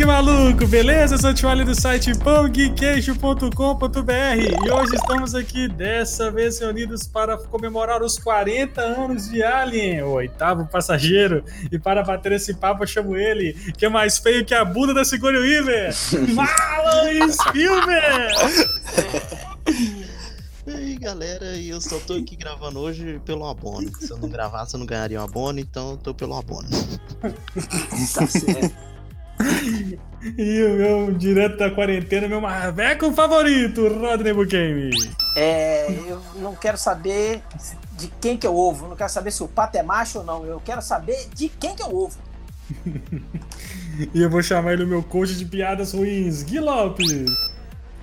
geek maluco, beleza? Eu sou o Tio do site pãogeekqueixo.com.br e hoje estamos aqui dessa vez reunidos para comemorar os 40 anos de Alien, o oitavo passageiro. E para bater esse papo eu chamo ele, que é mais feio que a bunda da Sigourney Weaver, Marlon Spielberg! E aí galera, eu só tô aqui gravando hoje pelo abono. Se eu não gravasse, eu não ganharia um abono, então eu tô pelo abono. Tá certo. E o meu direto da quarentena, meu marveco favorito, Rodney Bukemi. É, eu não quero saber de quem que é o ovo. Eu não quero saber se o pato é macho ou não. Eu quero saber de quem que é o ovo. e eu vou chamar ele o meu coach de piadas ruins, Gui Lopes.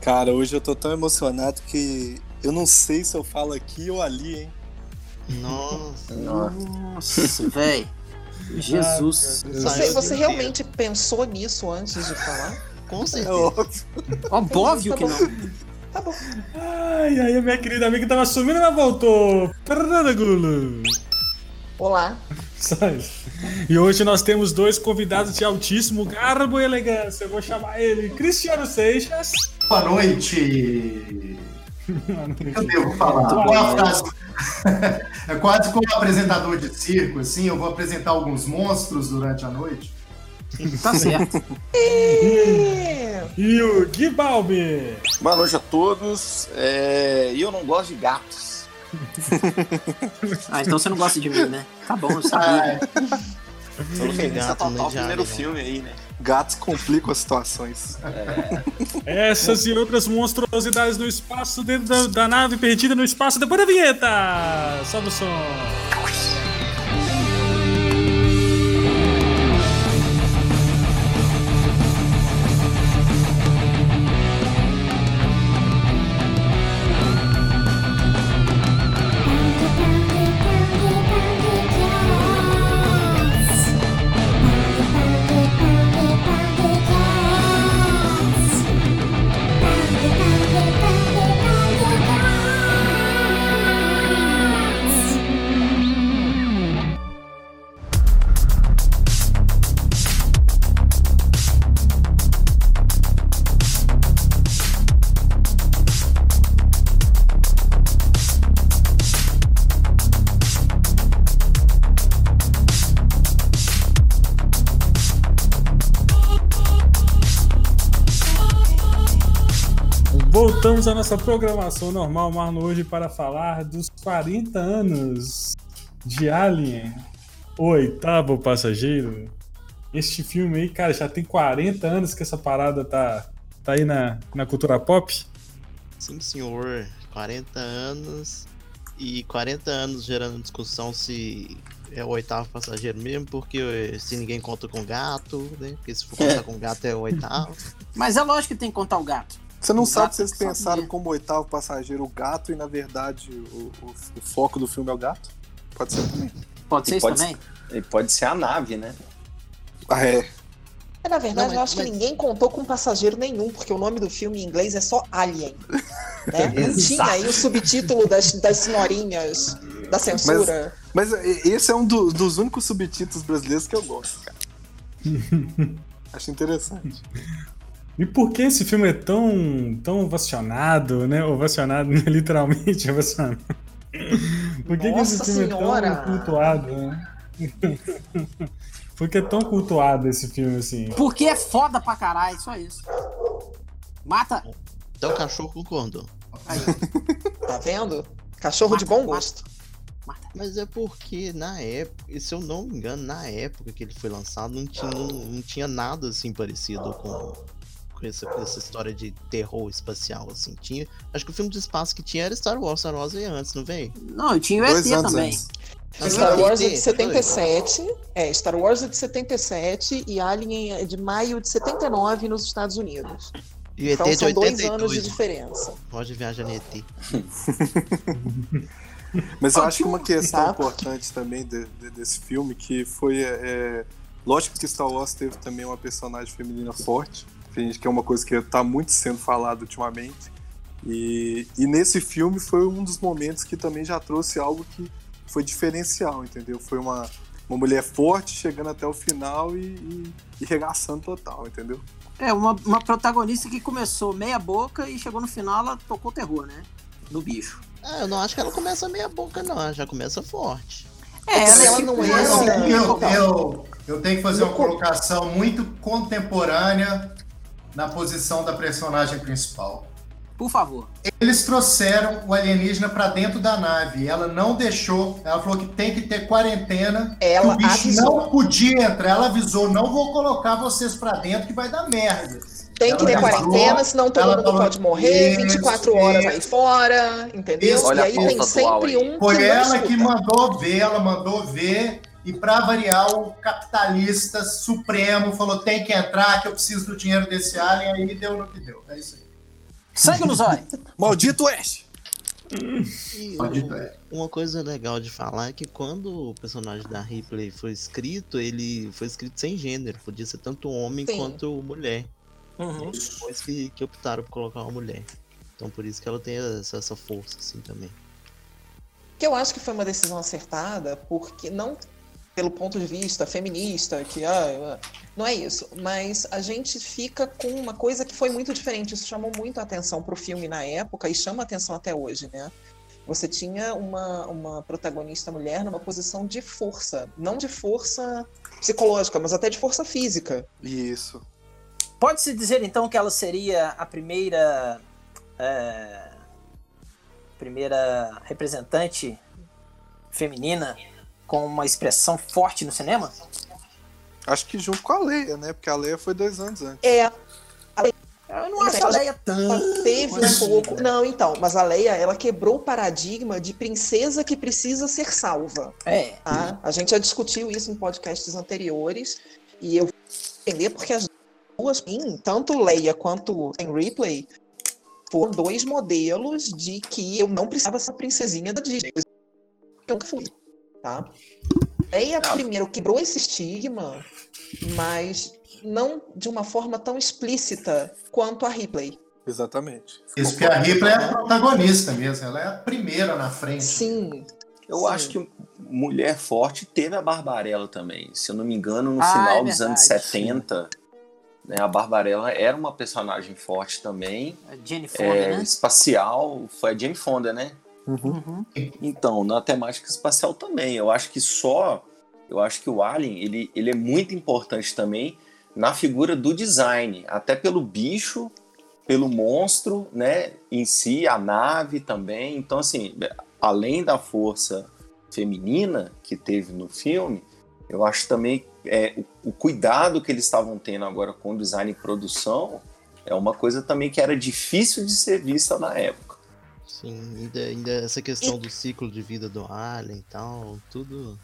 Cara, hoje eu tô tão emocionado que eu não sei se eu falo aqui ou ali, hein? Nossa. Nossa, velho. Jesus. Você, você realmente pensou nisso antes de falar? Com É certeza. óbvio. Óbvio que não. Tá bom. Ai, aí a minha querida amiga tava sumindo, mas voltou. Olá. E hoje nós temos dois convidados de altíssimo garbo e elegância. Eu vou chamar ele Cristiano Seixas. Boa noite. Eu devo falar? Qual a frase? É quase como um apresentador de circo, assim. Eu vou apresentar alguns monstros durante a noite. Tá certo. E o Gui Balbi. Boa noite a todos. É, E eu não gosto de gatos. Ah, então você não gosta de mim, né? Tá bom, eu Ah, sabia. é. Esse é gato, total né, primeiro né? filme aí, né? Gatos complicam as situações. Essas e outras monstruosidades no espaço, dentro da, da nave perdida no espaço, depois da vinheta. Sobe o som. Nossa programação normal, Marlon, hoje para falar dos 40 anos de Alien, o oitavo passageiro. Este filme aí, cara, já tem 40 anos que essa parada tá, tá aí na, na cultura pop. Sim, senhor. 40 anos. E 40 anos gerando discussão se é o oitavo passageiro mesmo, porque eh, se ninguém conta com gato, né? Porque se for contar com gato é o oitavo. Mas é lógico que tem que contar o gato. Você não sabe se eles que sabia. pensaram como oitavo passageiro o gato e na verdade o, o- o foco do filme é o gato? Pode ser também. Pode ser E isso pode também? E pode ser a nave, né? Ah, é. É, na verdade, Não, mas- eu acho que mas- ninguém contou com passageiro nenhum, porque o nome do filme em inglês é só Alien. Né? Não tinha aí o subtítulo das, das senhorinhas da censura. Mas e- esse é um do- dos únicos subtítulos brasileiros que eu gosto, cara. Acho interessante. E por que esse filme é tão, tão ovacionado, né? Ovacionado, né? literalmente ovacionado. Por que, que esse filme Senhora! é tão cultuado, né? Por que é tão cultuado esse filme assim? Porque é foda pra caralho, só isso. Mata. Até o cachorro concordou. Aí, Tá vendo? Cachorro de bom gosto. mata. Mas é porque na época, se eu não me engano, na época que ele foi lançado, não tinha, não, não tinha nada assim parecido com, com essa, com essa história de terror espacial, assim. Tinha. Acho que o filme de espaço que tinha era Star Wars, Star Wars veio antes, não veio? Não, eu tinha o ET também. antes. Star Wars é de 77. É, Star Wars é de 77 e Alien é de maio de 79 nos Estados Unidos. E o ET Então de são dois anos de 82. diferença. Pode viajar no ET. Mas eu acho que uma um- questão Tá. importante também de- de- desse filme que foi. é, lógico que Star Wars teve também uma personagem feminina forte, que a gente- que é uma coisa que está muito sendo falada ultimamente. E, e nesse filme foi um dos momentos que também já trouxe algo que foi diferencial, entendeu? Foi uma. uma mulher forte chegando até o final e, e, e regaçando total, entendeu? É, uma, uma protagonista que começou meia boca e chegou no final, ela tocou terror, né? No bicho. Ah, eu não acho que ela começa meia boca, não. Ela já começa forte. É, ela, ela é não tipo- é Eu, assim, eu, eu, eu tenho que fazer uma colocação muito contemporânea na posição da personagem principal. Por favor. Eles trouxeram o alienígena pra dentro da nave. Ela não deixou. Ela falou que tem que ter quarentena. Ela que o bicho avisou. não podia entrar. Ela avisou: não vou colocar vocês pra dentro que vai dar merda. Tem que Ela ter falou- quarentena, senão todo mundo falou- pode morrer, Isso, 24 horas isso. aí fora, entendeu? Isso. Olha e aí tem sempre aí. um Foi que não ela que mandou ver, ela mandou ver. E pra variar, o capitalista supremo falou: tem que entrar, que eu preciso do dinheiro desse alien. Aí deu no que deu. É isso aí. Sangue nos olhos. Maldito Ash! E é. uma coisa legal de falar é que quando o personagem da Ripley foi escrito, ele foi escrito sem gênero. Podia ser tanto homem Sim. quanto mulher. Uhum. Depois que, que optaram por colocar uma mulher. Então por isso que ela tem essa, essa força, assim, também. Que eu acho que foi uma decisão acertada, porque não pelo ponto de vista feminista, que ah, ah, não é isso, mas a gente fica com uma coisa que foi muito diferente. Isso chamou muito a atenção pro filme na época e chama atenção até hoje, né? Você tinha uma, uma protagonista mulher numa posição de força, não de força psicológica, mas até de força física. Isso. Pode-se dizer então que ela seria a primeira. é, primeira representante feminina com uma expressão forte no cinema? Acho que junto com a Leia, né? Porque a Leia foi dois anos antes. É, Eu não acho a Leia teve um pouco. Não, então, mas a Leia, ela quebrou o paradigma de princesa que precisa ser salva. É. Tá? A gente já discutiu isso em podcasts anteriores e eu vou entender porque as duas, sim, tanto Leia quanto em Replay, foram dois modelos de que eu não precisava ser a princesinha da Disney. Eu nunca fui, tá? Leia primeiro quebrou esse estigma, mas não de uma forma tão explícita quanto a Ripley. Exatamente. Isso que a Ripley é a protagonista mesmo. Ela é a primeira na frente. Sim. Eu Sim. acho que Mulher Forte teve a Barbarella também. Se eu não me engano, no Ah, final é dos anos verdade, 70, né, a Barbarella era uma personagem forte também. A Jenny Fonda, É, né? Espacial, foi a Jane Fonda, né? Uhum. Então, na temática espacial também. Eu acho que só. Eu acho que o Alien ele, ele é muito importante também na figura do design, até pelo bicho, pelo monstro, né? Em si, a nave também. Então, assim, além da força feminina que teve no filme, eu acho também é, o, o cuidado que eles estavam tendo agora com o design e produção é uma coisa também que era difícil de ser vista na época. Sim, ainda, ainda essa questão do ciclo de vida do Alien e tal, tudo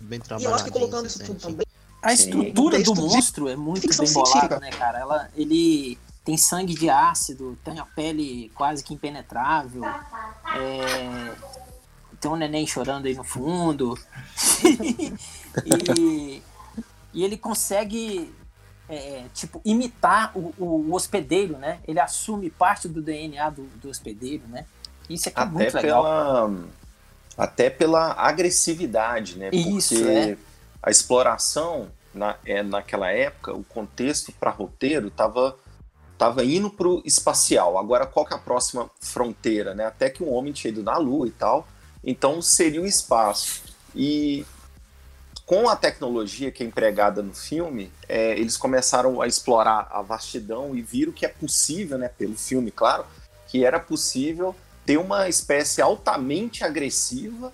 bem E eu trabalhado. acho que colocando isso tudo também. A estrutura do Texto de monstro é muito ficção bem bolada, né, cara? Ela, ele tem sangue de ácido, tem a pele quase que impenetrável, é, tem um neném chorando aí no fundo. e, e ele consegue, é, tipo, imitar o, o hospedeiro, né? Ele assume parte do DNA do, do hospedeiro, né? Isso aqui é até muito legal. pela até pela agressividade, né? Isso, Porque é. a exploração na, é, naquela época, o contexto para roteiro estava tava indo para o espacial. Agora, qual que é a próxima fronteira, né? Até que um homem tinha ido na Lua e tal. Então, seria o espaço. E com a tecnologia que é empregada no filme, é, eles começaram a explorar a vastidão e viram que é possível, né? Pelo filme, claro, que era possível ter uma espécie altamente agressiva,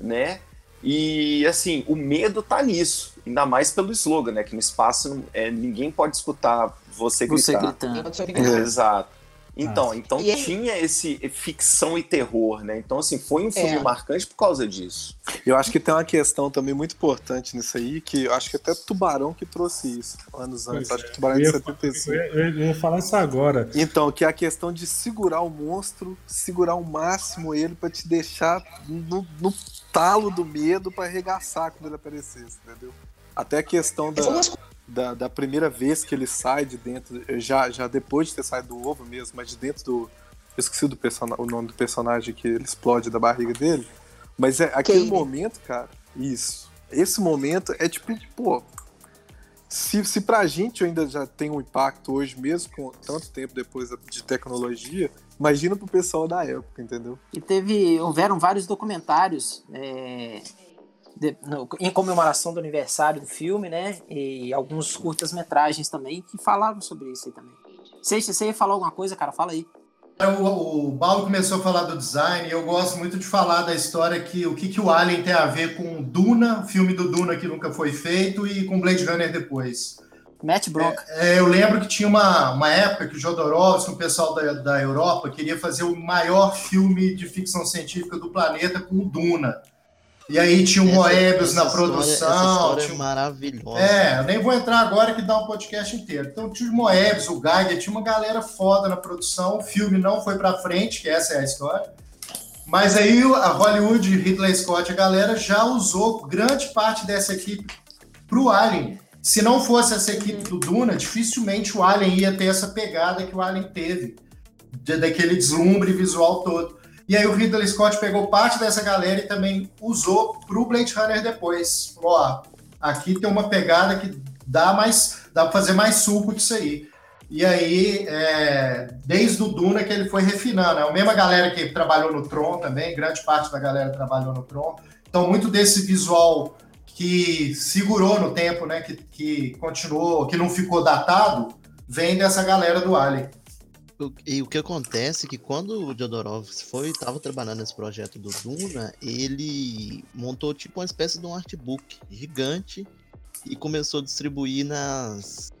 né? E assim, o medo tá nisso, ainda mais pelo slogan, né? Que no espaço é, ninguém pode escutar você Você gritar. gritando. Não tinha ligado. Exato. Então, então E aí- tinha esse ficção e terror, né? Então, assim, foi um filme É. marcante por causa disso. Eu acho que tem uma questão também muito importante nisso aí, que eu acho que até Tubarão que trouxe isso anos antes. Pois Acho que é. Tubarão Eu de ia, 75. eu, ia, eu ia falar isso agora. Então, que é a questão de segurar o monstro, segurar ao máximo ele pra te deixar no, no talo do medo pra arregaçar quando ele aparecesse, entendeu? Até a questão da, da, da primeira vez que ele sai de dentro, já, já depois de ter saído do ovo mesmo, mas de dentro do. Eu esqueci do o nome do personagem que ele explode da barriga dele. Mas é aquele momento, cara, isso. esse momento é tipo, pô. Se, se pra gente ainda já tem um impacto hoje, mesmo com tanto tempo depois de tecnologia, imagina pro pessoal da época, entendeu? E teve. Houveram vários documentários é, de, no, em comemoração do aniversário do filme, né? E alguns curtas-metragens também que falavam sobre isso aí também. Sei se você ia falar alguma coisa, cara, fala aí. O, o Paulo começou a falar do design e eu gosto muito de falar da história que o que, que o Alien tem a ver com Duna, filme do Duna que nunca foi feito, e com Blade Runner depois. Mete bronca. É, é, eu lembro que tinha uma, uma época que o Jodorowsky, o pessoal da, da Europa, queria fazer o maior filme de ficção científica do planeta com Duna. E aí tinha o essa, Moebius na produção. História, essa história tinha... é maravilhosa. É, eu nem vou entrar agora que dá um podcast inteiro. Então tinha o Moebius, o Geiger, tinha uma galera foda na produção. O filme não foi para frente, que essa é a história. Mas aí a Hollywood, Ridley Scott, a galera já usou grande parte dessa equipe pro Alien. Se não fosse essa equipe do Duna, dificilmente o Alien ia ter essa pegada que o Alien teve, daquele deslumbre visual todo. E aí o Ridley Scott pegou parte dessa galera e também usou para o Blade Runner depois. Falou, ó, aqui tem uma pegada que dá mais, dá para fazer mais suco disso aí. E aí, é, desde o Duna que ele foi refinando. É a mesma galera que trabalhou no Tron também, grande parte da galera trabalhou no Tron. Então, muito desse visual que segurou no tempo, né, que, que continuou, que não ficou datado, vem dessa galera do Alien e o que acontece é que quando o Jodorowsky foi estava trabalhando nesse projeto do Duna, ele montou tipo uma espécie de um artbook gigante e começou a distribuir nas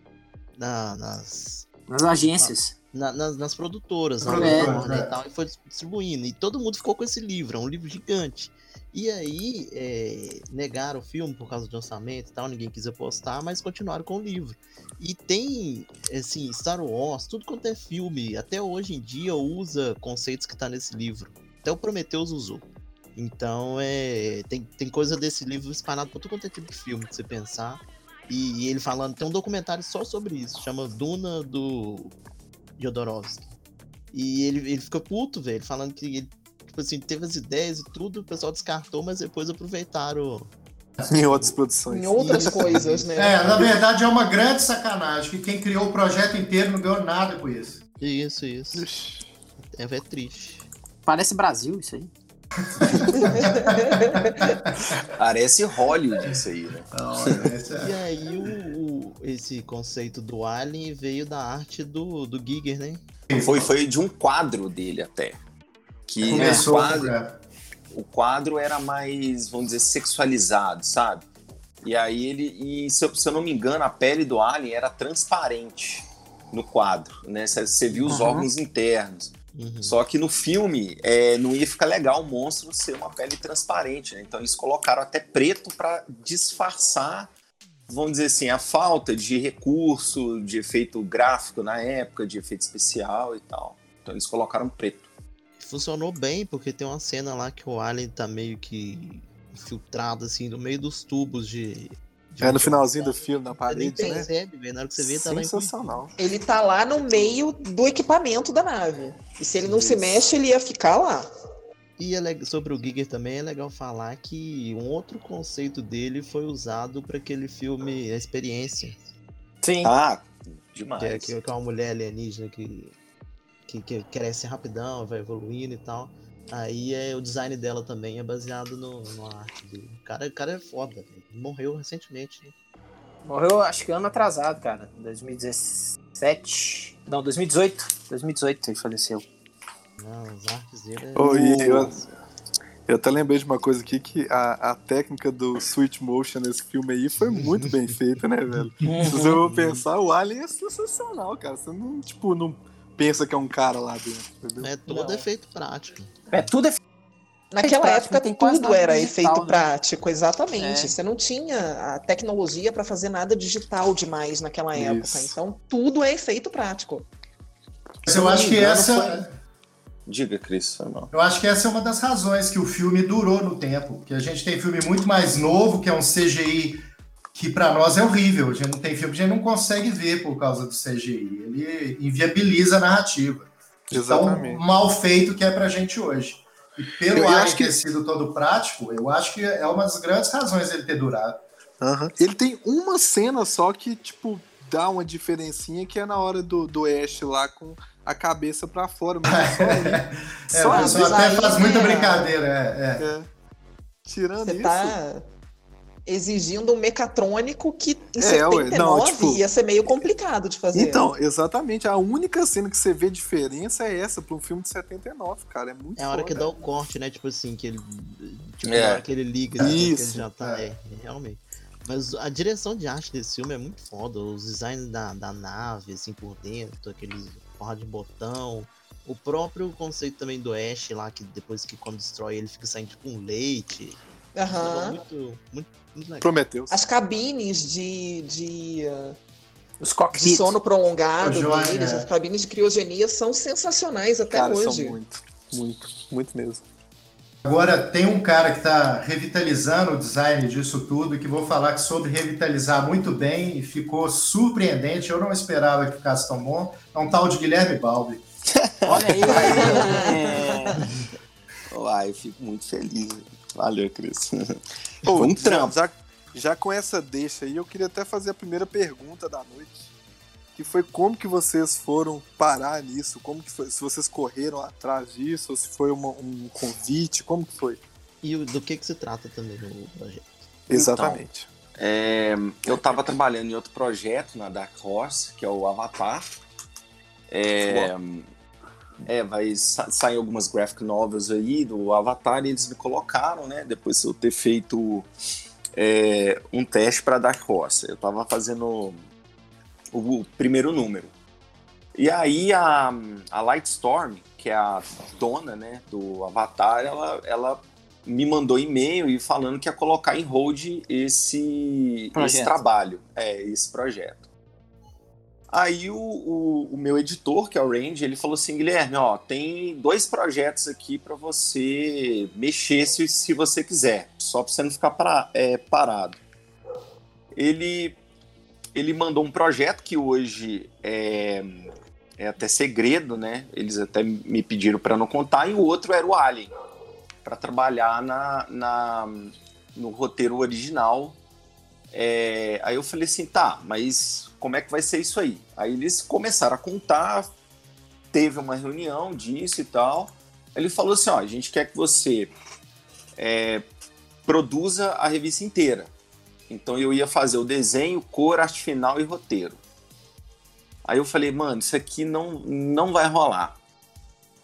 na, nas nas agências, na, nas, nas produtoras, produtoras né, é. e tal, e foi distribuindo e todo mundo ficou com esse livro, é um livro gigante. E aí, é, negaram o filme por causa de orçamento e tal, ninguém quis apostar, mas continuaram com o livro. E tem, assim, Star Wars, tudo quanto é filme, até hoje em dia usa conceitos que tá nesse livro. Até o Prometheus usou. Então, é, tem, tem coisa desse livro espalhado por tudo quanto é tipo de filme que você pensar. E, e, ele falando, tem um documentário só sobre isso, chama Duna do Jodorowsky. E ele, ele fica puto, velho, falando que ele tipo assim, teve as ideias e tudo, o pessoal descartou, mas depois aproveitaram. Em outras produções. Em outras coisas, né? É, na verdade é uma grande sacanagem, que quem criou o projeto inteiro não ganhou nada com isso. Isso, isso. É, é triste. Parece Brasil isso aí. Parece Hollywood isso aí, né? É. E aí o, o, esse conceito do Alien veio da arte do, do Giger, né? Foi, foi de um quadro dele até. Que Começou, o, quadro, o quadro era mais, vamos dizer, sexualizado, sabe? E aí ele, e se eu, se eu não me engano, a pele do alien era transparente no quadro, né? Você viu os uhum. órgãos internos. Uhum. Só que no filme é, não ia ficar legal o monstro ser uma pele transparente, né? Então eles colocaram até preto para disfarçar, vamos dizer assim, a falta de recurso, de efeito gráfico na época, de efeito especial e tal. Então eles colocaram preto funcionou bem, porque tem uma cena lá que o Alien tá meio que infiltrado, assim, no meio dos tubos de. de é no finalzinho do filme, na parede, você nem percebe, né? Na hora que você vê, tá lá Sensacional. Ele tá lá no meio do equipamento da nave. E se ele não Isso. se mexe, ele ia ficar lá. E é sobre o Giger também é legal falar que um outro conceito dele foi usado para aquele filme A Experiência. Sim. Ah, demais. Que é, que é uma mulher alienígena que que, que cresce rapidão, vai evoluindo e tal. Aí é, o design dela também é baseado no, no arte dele. O cara, o cara é foda, morreu recentemente. Né? Morreu, acho que ano atrasado, cara. 2017. Não, 2018. 2018 ele faleceu. Não, as artes dele é. Oh, eu, eu até lembrei de uma coisa aqui que a, a técnica do switch motion nesse filme aí foi muito bem feita, né, velho? Se você for pensar, o Alien é sensacional, cara. Você não, tipo, não pensa que é um cara lá dentro, entendeu? É todo não. efeito prático. É tudo efeito Naquela época tudo era digital, efeito né? prático, exatamente. É. Você não tinha a tecnologia para fazer nada digital demais naquela Isso. época. Então tudo é efeito prático. Mas eu acho que essa. Diga, Cris. Eu acho que essa é uma das razões que o filme durou no tempo. Que a gente tem filme muito mais novo, que é um CGI que para nós é horrível. A gente não tem filme que a gente não consegue ver por causa do CGI. Ele inviabiliza a narrativa. Exatamente. Tão mal feito que é para a gente hoje. E pelo Eu- eu acho que- ter sido todo prático, eu acho que é uma das grandes razões dele ter durado. Aham. Ele tem uma cena só que, tipo, dá uma diferencinha que é na hora do, do Ash lá com a cabeça pra fora. Mas é só. É, Só o pessoal até faz muita né? brincadeira. É, é. É. Tirando Você isso. tá exigindo um mecatrônico que em É, ué, 79 não, tipo- ia ser meio complicado de fazer. Então, exatamente. A única cena que você vê diferença é essa pra um filme de 79, cara. É muito É a hora que foda. dá o corte, né? Tipo assim, que ele. Tipo, É. na hora que ele liga, assim, que ele Isso, já tá. é. É, realmente. Mas a direção de arte desse filme é muito foda. Os designs da, da nave, assim, por dentro, aqueles porra de botão. O próprio conceito também do Ash lá, que depois que quando destrói ele fica saindo tipo um leite. Aham. Muito, muito, Prometeus. As cabines de, de, uh, Os de sono prolongado deles, é. as cabines de criogenia são sensacionais até Cara, hoje. são muito, muito, muito mesmo. Agora, tem um cara que está revitalizando o design disso tudo, que vou falar que soube revitalizar muito bem e ficou surpreendente. Eu não esperava que ficasse tão bom. É um tal de Guilherme Balbi. Olha aí. é. Uai, eu fico muito feliz. Valeu, Cris. Pô, Foi um já- trampo. Já, já com essa deixa aí, eu queria até fazer a primeira pergunta da noite. Que foi como que vocês foram parar nisso? Como que foi? Se vocês correram atrás disso, ou se foi uma- um convite, como que foi? E do que que se trata também o projeto? Exatamente. É, eu estava trabalhando em outro projeto na Dark Horse, que é o Avatar. É, é, vai sa sair algumas graphic novels aí do Avatar e eles me colocaram, né? Depois de eu ter feito é, um teste para Dark Horse. Eu estava fazendo o, o primeiro número. E aí a, a Lightstorm, que é a dona né, do Avatar, ela, ela me mandou e-mail e falando que ia colocar em hold esse, Projeto. esse trabalho, é, esse projeto. Aí o, o, o meu editor, que é o Range, ele falou assim, Guilherme, ó, tem dois projetos aqui para você mexer se, se você quiser, só para você não ficar pra- é, parado. Ele, ele mandou um projeto que hoje é, é até segredo, né? Eles até me pediram para não contar, e o outro era o Alien, para trabalhar na, na, no roteiro original. É, aí eu falei assim, tá, mas como é que vai ser isso aí? Aí eles começaram a contar, teve uma reunião disso e tal. Ele falou assim, ó, a gente quer que você é, produza a revista inteira. Então eu ia fazer o desenho, cor, arte final e roteiro. Aí eu falei, mano, isso aqui não, não vai rolar.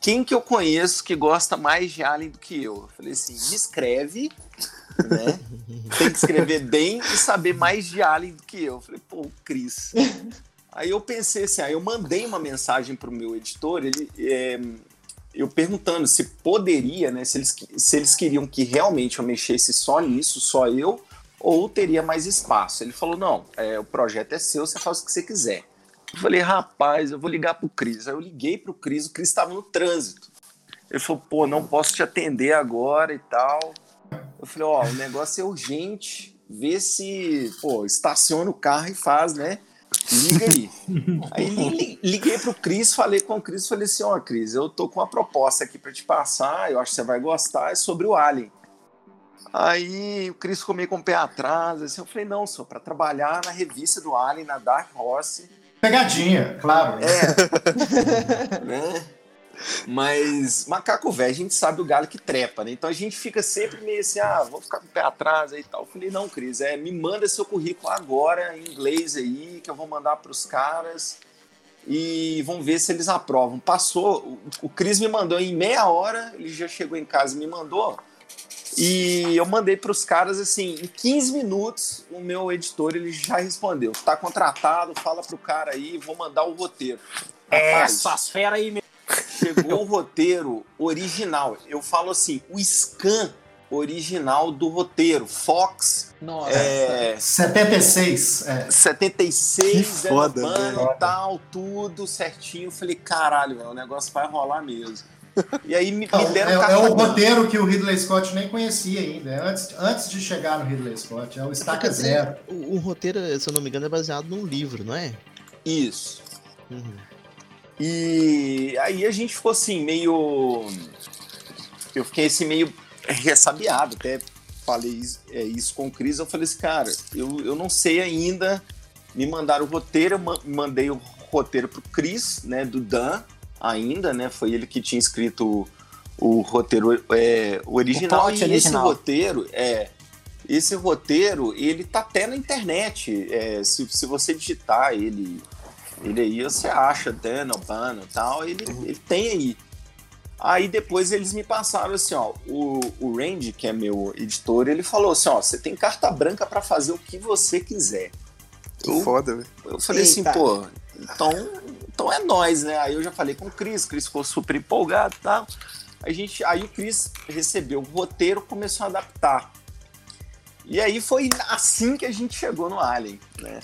Quem que eu conheço que gosta mais de Alien do que eu? Eu falei assim, me escreve, né? Tem que escrever bem e saber mais de Alien do que eu. Falei, pô, Cris. Aí eu pensei assim, aí eu mandei uma mensagem pro meu editor, ele, é, eu perguntando se poderia, né? Se eles, se eles queriam que realmente eu mexesse só nisso, só eu, ou teria mais espaço. Ele falou, não, é, o projeto é seu, você faz o que você quiser. Eu falei, rapaz, eu vou ligar pro Cris. Aí eu liguei pro Cris, o Cris estava no trânsito. Ele falou, pô, não posso te atender agora e tal. Eu falei, ó, o negócio é urgente, vê se, pô, estaciona o carro e faz, né? Liga aí. aí li- li- liguei pro Cris, falei com o Cris, falei assim, ó, Cris, eu tô com uma proposta aqui para te passar, eu acho que você vai gostar, é sobre o Alien. Aí o Cris ficou meio com o pé atrás, assim, eu falei, não, só para trabalhar na revista do Alien, na Dark Horse, Pegadinha, claro. é. né? Mas macaco velho, a gente sabe o galho que trepa, né? Então a gente fica sempre meio assim, ah, vou ficar com o pé atrás aí e tal. Eu falei, não, Cris, é, me manda seu currículo agora em inglês aí, que eu vou mandar pros caras e vamos ver se eles aprovam. Passou, o, o Cris me mandou em meia hora, ele já chegou em casa e me mandou. E eu mandei pros caras assim, em 15 minutos, o meu editor ele já respondeu. Tá contratado, fala pro cara aí, vou mandar o roteiro. É, Rapaz, essas feras aí, meu. Chegou o roteiro original. Eu falo assim, o scan original do roteiro, Fox Nossa. é, 76. É. 76, Que foda, velho. e tal, tudo certinho. Eu falei, caralho, meu, o negócio vai rolar mesmo. E aí me, me Então, deram é, é o roteiro que o Ridley Scott nem conhecia ainda. é Antes, antes de chegar no Ridley Scott. É o Estaca Zero. O, o roteiro, se eu não me engano, é baseado num livro, não é? Isso. Uhum. E aí a gente ficou assim, meio. eu fiquei assim meio ressabiado, até falei isso, é, isso com o Cris, eu falei assim, cara, eu, eu não sei ainda, me mandaram o roteiro, eu ma- mandei o roteiro pro Cris, né, do Dan, ainda, né, foi ele que tinha escrito o, o roteiro é, o original, plot e esse original. roteiro, é, esse roteiro, ele tá até na internet, é, se, se você digitar ele, ele aí, você acha Dan O'Bannon e tal, ele, ele tem aí. Aí depois eles me passaram assim, ó, o, o Randy, que é meu editor, ele falou assim, ó, você tem carta branca pra fazer o que você quiser. Que Eu, foda, velho. eu falei assim, Eita. pô, então, então é nós, né? Aí eu já falei com o Cris, o Cris ficou super empolgado e tal. A gente, aí o Cris recebeu o roteiro, começou a adaptar. E aí foi assim que a gente chegou no Alien, né?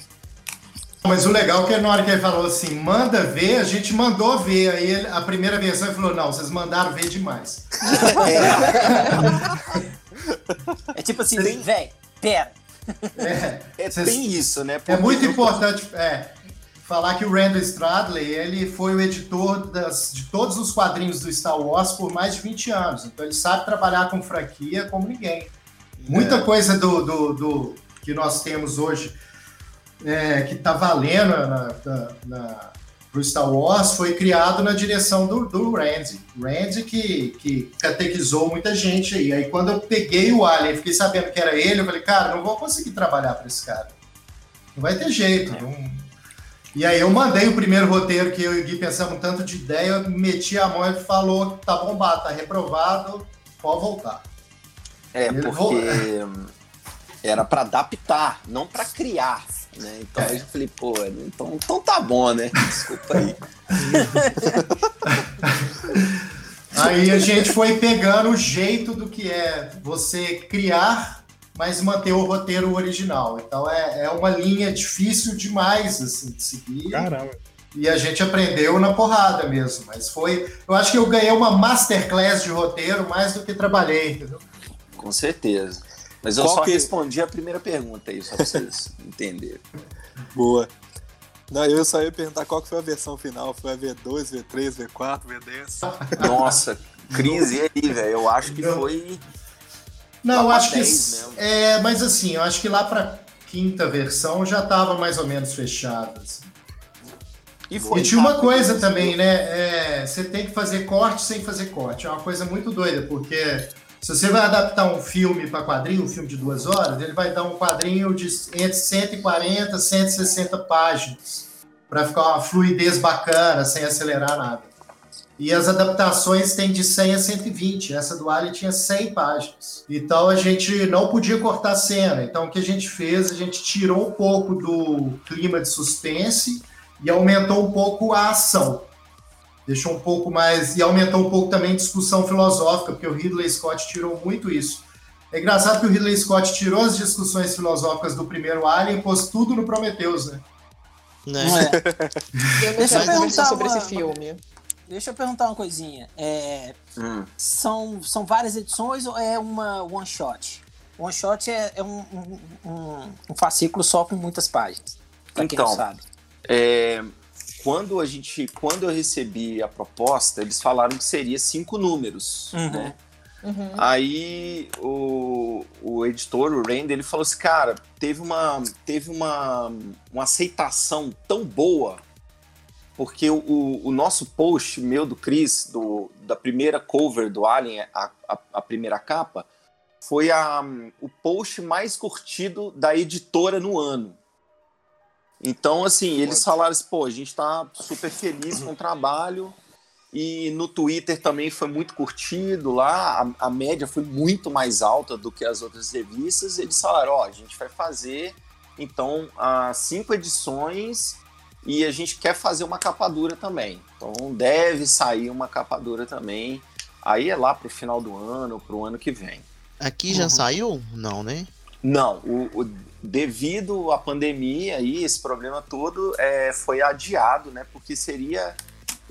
Mas o legal é que na hora que ele falou assim, manda ver, a gente mandou ver. Aí ele- a primeira versão ele falou, não, vocês mandaram ver demais. É tipo assim, velho, pera. É, É Cês- bem isso, né? é Porque muito eu- importante é, falar que o Randall Stradley, ele foi o editor das- de todos os quadrinhos do Star Wars por mais de 20 anos. Então ele sabe trabalhar com franquia como ninguém. Muita coisa do, do, do que nós temos hoje é, que está valendo pro Star Wars foi criado na direção do, do Randy. Randy que, que catequizou muita gente aí. Aí quando eu peguei o Alien e fiquei sabendo que era ele, eu falei, cara, não vou conseguir trabalhar para esse cara. Não vai ter jeito. não- E aí eu mandei o primeiro roteiro que eu e o Gui pensamos um tanto de ideia, meti a mão e falou, tá bombado, tá reprovado, pode voltar. É, Ele porque era pra adaptar, não pra criar, né? Então aí eu falei, pô, então, então tá bom, né? Desculpa aí. Aí a gente foi pegando o jeito do que é você criar, mas manter o roteiro original. Então é, é uma linha difícil demais assim, de seguir. Caramba. E a gente aprendeu na porrada mesmo. Mas foi. Eu acho que eu ganhei uma masterclass de roteiro mais do que trabalhei, entendeu? Com certeza. Mas eu Qual só que- respondi a primeira pergunta aí, só pra vocês entenderem. Boa. Não, eu só ia perguntar qual que foi a versão final. Foi a V2, V3, V4, V10? Nossa, crise aí, velho. Eu acho que Não. foi. Não, acho que. 10 mesmo. É, mas assim, eu acho que lá pra quinta versão já tava mais ou menos fechado. assim. E foi. E tinha uma coisa também, né? É, você tem que fazer corte sem fazer corte. É uma coisa muito doida, porque se você vai adaptar um filme para quadrinho, um filme de duas horas, ele vai dar um quadrinho de entre 140 e 160 páginas, para ficar uma fluidez bacana, sem acelerar nada. E as adaptações têm de 100 a 120. Essa do Alien tinha 100 páginas. Então a gente não podia cortar cena. Então o que a gente fez? A gente tirou um pouco do clima de suspense e aumentou um pouco a ação. Deixou um pouco mais. E aumentou um pouco também a discussão filosófica, porque o Ridley Scott tirou muito isso. É engraçado que o Ridley Scott tirou as discussões filosóficas do primeiro Alien e pôs tudo no Prometheus, né? Né? Não é? Eu Deixa eu perguntar sobre uma- esse filme. Deixa eu perguntar uma coisinha. É, Hum. são, são várias edições ou é uma one shot? One shot é, é um, um, um- um fascículo só com muitas páginas. Pra quem não Então, sabe. É, quando a gente, quando eu recebi a proposta, eles falaram que seria cinco números, Uhum. né? Uhum. Aí o, o editor, o Randy, ele falou assim, cara, teve uma, teve uma, uma aceitação tão boa, porque o, o, o nosso post, meu do Chris, do, da primeira cover do Alien, a, a, a primeira capa, foi a, o post mais curtido da editora no ano. Então, assim, eles falaram assim, pô, a gente tá super feliz com o trabalho, e no Twitter também foi muito curtido lá, a, a média foi muito mais alta do que as outras revistas. Eles falaram: ó, a gente vai fazer então cinco edições e a gente quer fazer uma capa dura também. Então deve sair uma capa dura também. Aí é lá pro final do ano, pro ano que vem. Aqui já Uhum. saiu? Não, né? Não, o, o- devido à pandemia e esse problema todo, é, foi adiado, né? Porque seria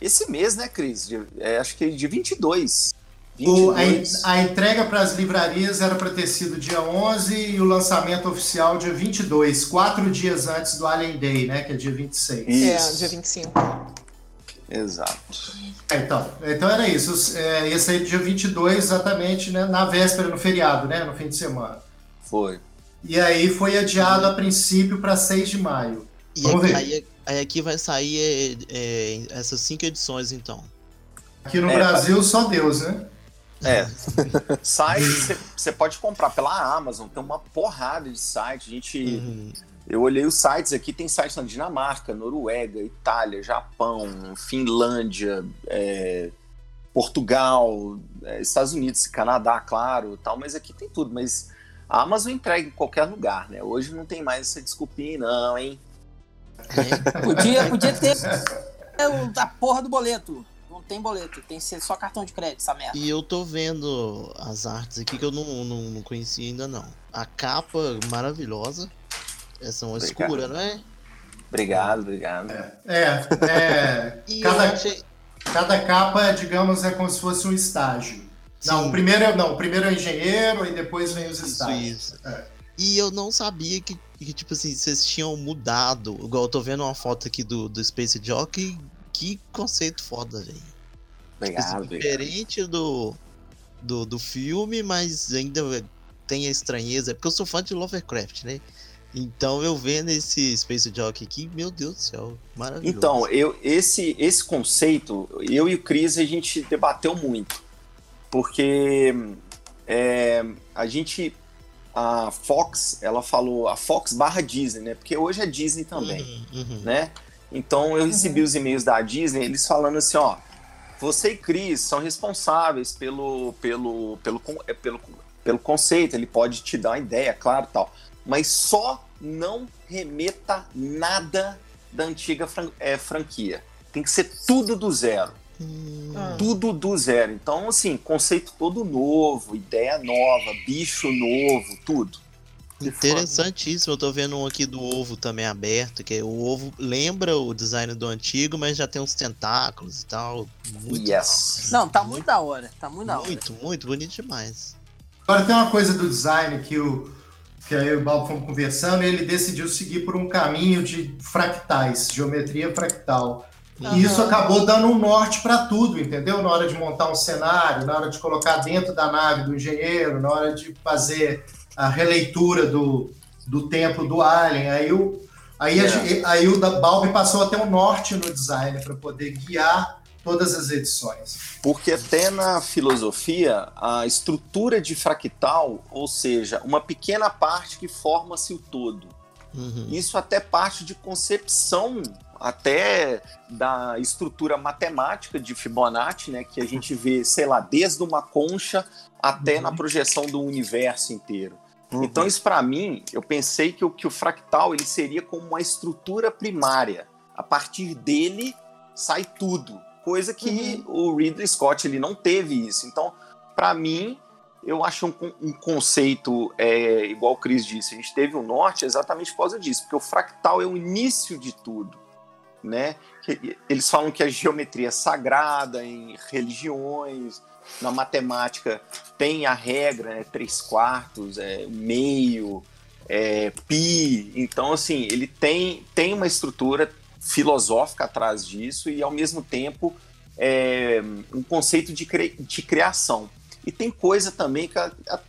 esse mês, né, Cris? De- é, acho que de 22. O- a, 22. a entrega para as livrarias era para ter sido dia 11 e o lançamento oficial dia 22, quatro dias antes do Alien Day, né? Que é dia 26. Isso. É, dia 25. Exato. É, então, então era isso. É, ia sair dia 22, exatamente, né, na véspera, no feriado, né? No fim de semana. Foi. E aí foi adiado a princípio para 6 de maio. E Vamos aí, ver. aí- aí aqui vai sair é, é, essas cinco edições, então. Aqui no É, Brasil, só Deus, né? É. Site você pode comprar pela Amazon, tem uma porrada de site. A gente. Uhum. Eu olhei os sites aqui, tem sites na Dinamarca, Noruega, Itália, Japão, Finlândia, é, Portugal, é, Estados Unidos, Canadá, claro, tal, mas aqui tem tudo. Mas a Amazon entrega em qualquer lugar, né? Hoje não tem mais essa desculpinha, não, hein? É, Podia, podia ter o- a porra do boleto. Não tem boleto, tem que ser só cartão de crédito, essa merda. E eu tô vendo as artes aqui que eu não, não, não conhecia ainda não. A capa maravilhosa. Essa é uma Obrigado. escura, não é? Obrigado, obrigado. É, é. E Cada- achei. Cada capa, digamos, é como se fosse um estágio. Não, o primeiro é, não, o primeiro é engenheiro e depois vem os Isso, estágios. isso. É. E eu não sabia que, que, tipo assim, vocês tinham mudado. Igual eu tô vendo uma foto aqui do, do Space Jockey. Que conceito foda, velho. Tipo Obrigado, assim, diferente do, do, do filme, mas ainda tem a estranheza. É porque eu sou fã de Lovecraft, né? Então eu vendo esse Space Jockey aqui, meu Deus do céu, maravilhoso. Então, eu, esse, esse conceito, eu e o Cris, a gente debateu muito. Porque é, a gente. A Fox, ela falou a Fox barra Disney, né? Porque hoje é Disney também, Uhum, uhum. né? Então eu recebi os e-mails da Disney, eles falando assim, ó. Você e Cris são responsáveis pelo, pelo, pelo, é, pelo, pelo conceito, ele pode te dar uma ideia, claro, tal. Mas só não remeta nada da antiga fran- é, franquia. Tem que ser tudo do zero. Hum. Tudo do zero. Então, assim, conceito todo novo, ideia nova, bicho novo, tudo. Interessantíssimo, eu tô vendo um aqui do ovo também aberto, que o ovo lembra o design do antigo, mas já tem uns tentáculos e tal. Muito Yes. Não, tá muito da hora. Tá muito da hora. Muito, muito bonito demais. Agora tem uma coisa do design que o que aí eu e o Balbo fomos conversando e ele decidiu seguir por um caminho de fractais, geometria fractal. Aham. E isso acabou dando um norte para tudo, entendeu? Na hora de montar um cenário, na hora de colocar dentro da nave do engenheiro, na hora de fazer a releitura do, do templo do Alien. Aí o, aí a É. gente- aí o da Balbi passou a ter um norte no design para poder guiar todas as edições. Porque até na filosofia, a estrutura de fractal, ou seja, uma pequena parte que forma-se o todo. Uhum. Isso até parte de concepção até da estrutura matemática de Fibonacci, né, que a gente vê, sei lá, desde uma concha até na projeção do universo inteiro. Então isso para mim, eu pensei que o, que o fractal ele seria como uma estrutura primária. A partir dele sai tudo, coisa que o Ridley Scott ele não teve isso. Então, para mim, eu acho um, um conceito é, igual o Chris disse. A gente teve o norte exatamente por causa disso, porque o fractal é o início de tudo, né? Eles falam que a geometria é sagrada em religiões, na matemática tem a regra, né? Três quartos, é meio, é, pi. Então, assim, ele tem, tem uma estrutura filosófica atrás disso e, ao mesmo tempo, é, um conceito de, cri- de criação. E tem coisa também que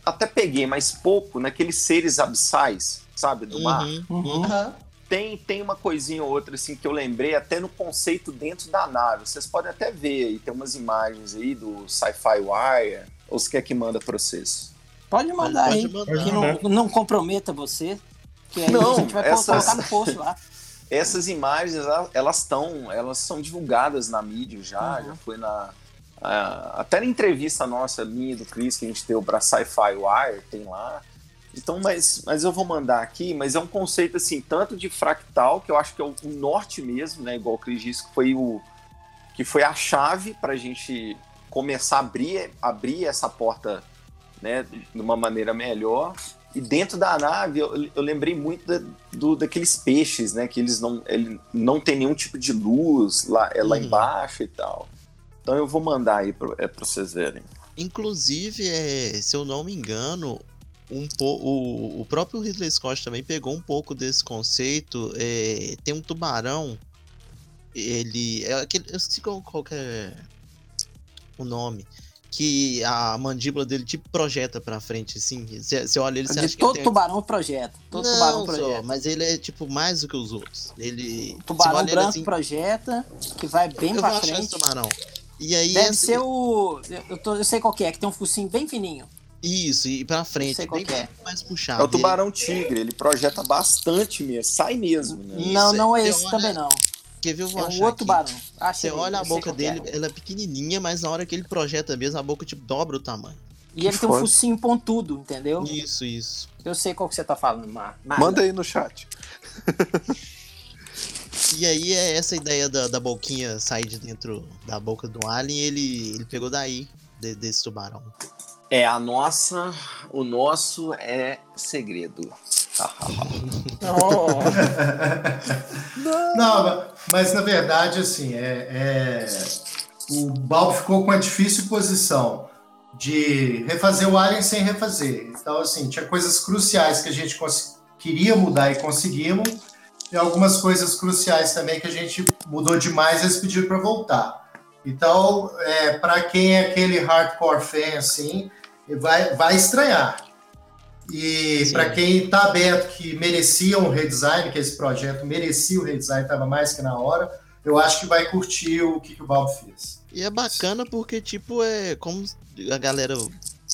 até peguei, mas pouco, naqueles seres abissais, sabe, do mar. Uhum. Uhum. Tem, tem uma coisinha ou outra assim que eu lembrei até no conceito dentro da nave. Vocês podem até ver aí, tem umas imagens aí do Sci-Fi Wire. Ou se quer que manda pra vocês? Pode mandar Pode aí. mandar. Que não, não comprometa você. Que aí Não, a gente vai essas- colocar no post lá. Essas imagens, ela- elas estão, elas são divulgadas na mídia já, Uhum. já foi na a- até na entrevista nossa, minha e do Chris, que a gente deu pra Sci-Fi Wire, tem lá. Então, mas, mas eu vou mandar aqui, mas é um conceito assim, tanto de fractal, que eu acho que é o, o norte mesmo, né? Igual o Chris disse, que foi o que foi a chave para a gente começar a abrir, abrir essa porta né, de uma maneira melhor. E dentro da nave, eu, eu lembrei muito da- do, daqueles peixes, né? Que eles não, ele não tem nenhum tipo de luz lá, é lá Uhum. embaixo e tal. Então eu vou mandar aí para é, vocês verem. Inclusive, é, se eu não me engano, um po o, o próprio Ridley Scott também pegou um pouco desse conceito. é, tem um tubarão ele. É aquele, eu esqueci qual, qual é o nome. Que a mandíbula dele tipo projeta pra frente, assim. Você olha ele, você acha que todo ele tem... tubarão projeta. Todo Não, tubarão só, projeta. mas ele é tipo mais do que os outros. Ele. O tubarão olha ele branco assim, projeta, que vai bem eu pra frente. tubarão. E aí Deve ser o. Eu, tô- eu sei qual que é, que tem um focinho bem fininho. Isso, e pra frente, sei qual bem que é. mais puxado. É o tubarão tigre, ele projeta bastante mesmo, sai mesmo, né? Isso, não, não é esse olha- também não. Quer ver? Eu vou É um achar outro aqui. tubarão. Achei, Você olha a boca que é. dele, ela é pequenininha, mas na hora que ele projeta mesmo, a boca tipo dobra o tamanho. E ele tem um foda. focinho pontudo, entendeu? Isso, isso. Eu sei qual que você tá falando, Mar. Mar- Manda aí no chat. E aí é essa ideia da, da boquinha sair de dentro da boca do alien, ele, ele pegou daí, de- desse tubarão. É, a nossa, o nosso é segredo. Não, mas na verdade, assim, é, é- o Balbo ficou com a difícil posição de refazer o Alien sem refazer. Então, assim, tinha coisas cruciais que a gente queria mudar e conseguimos, e algumas coisas cruciais também que a gente mudou demais e eles pediram para voltar. Então, é, para quem é aquele hardcore fan, assim, vai, vai estranhar. E para quem está aberto que merecia um redesign, que esse projeto merecia o redesign, estava mais que na hora, eu acho que vai curtir o que, que o Balbo fez. E é bacana porque, tipo, é como a galera.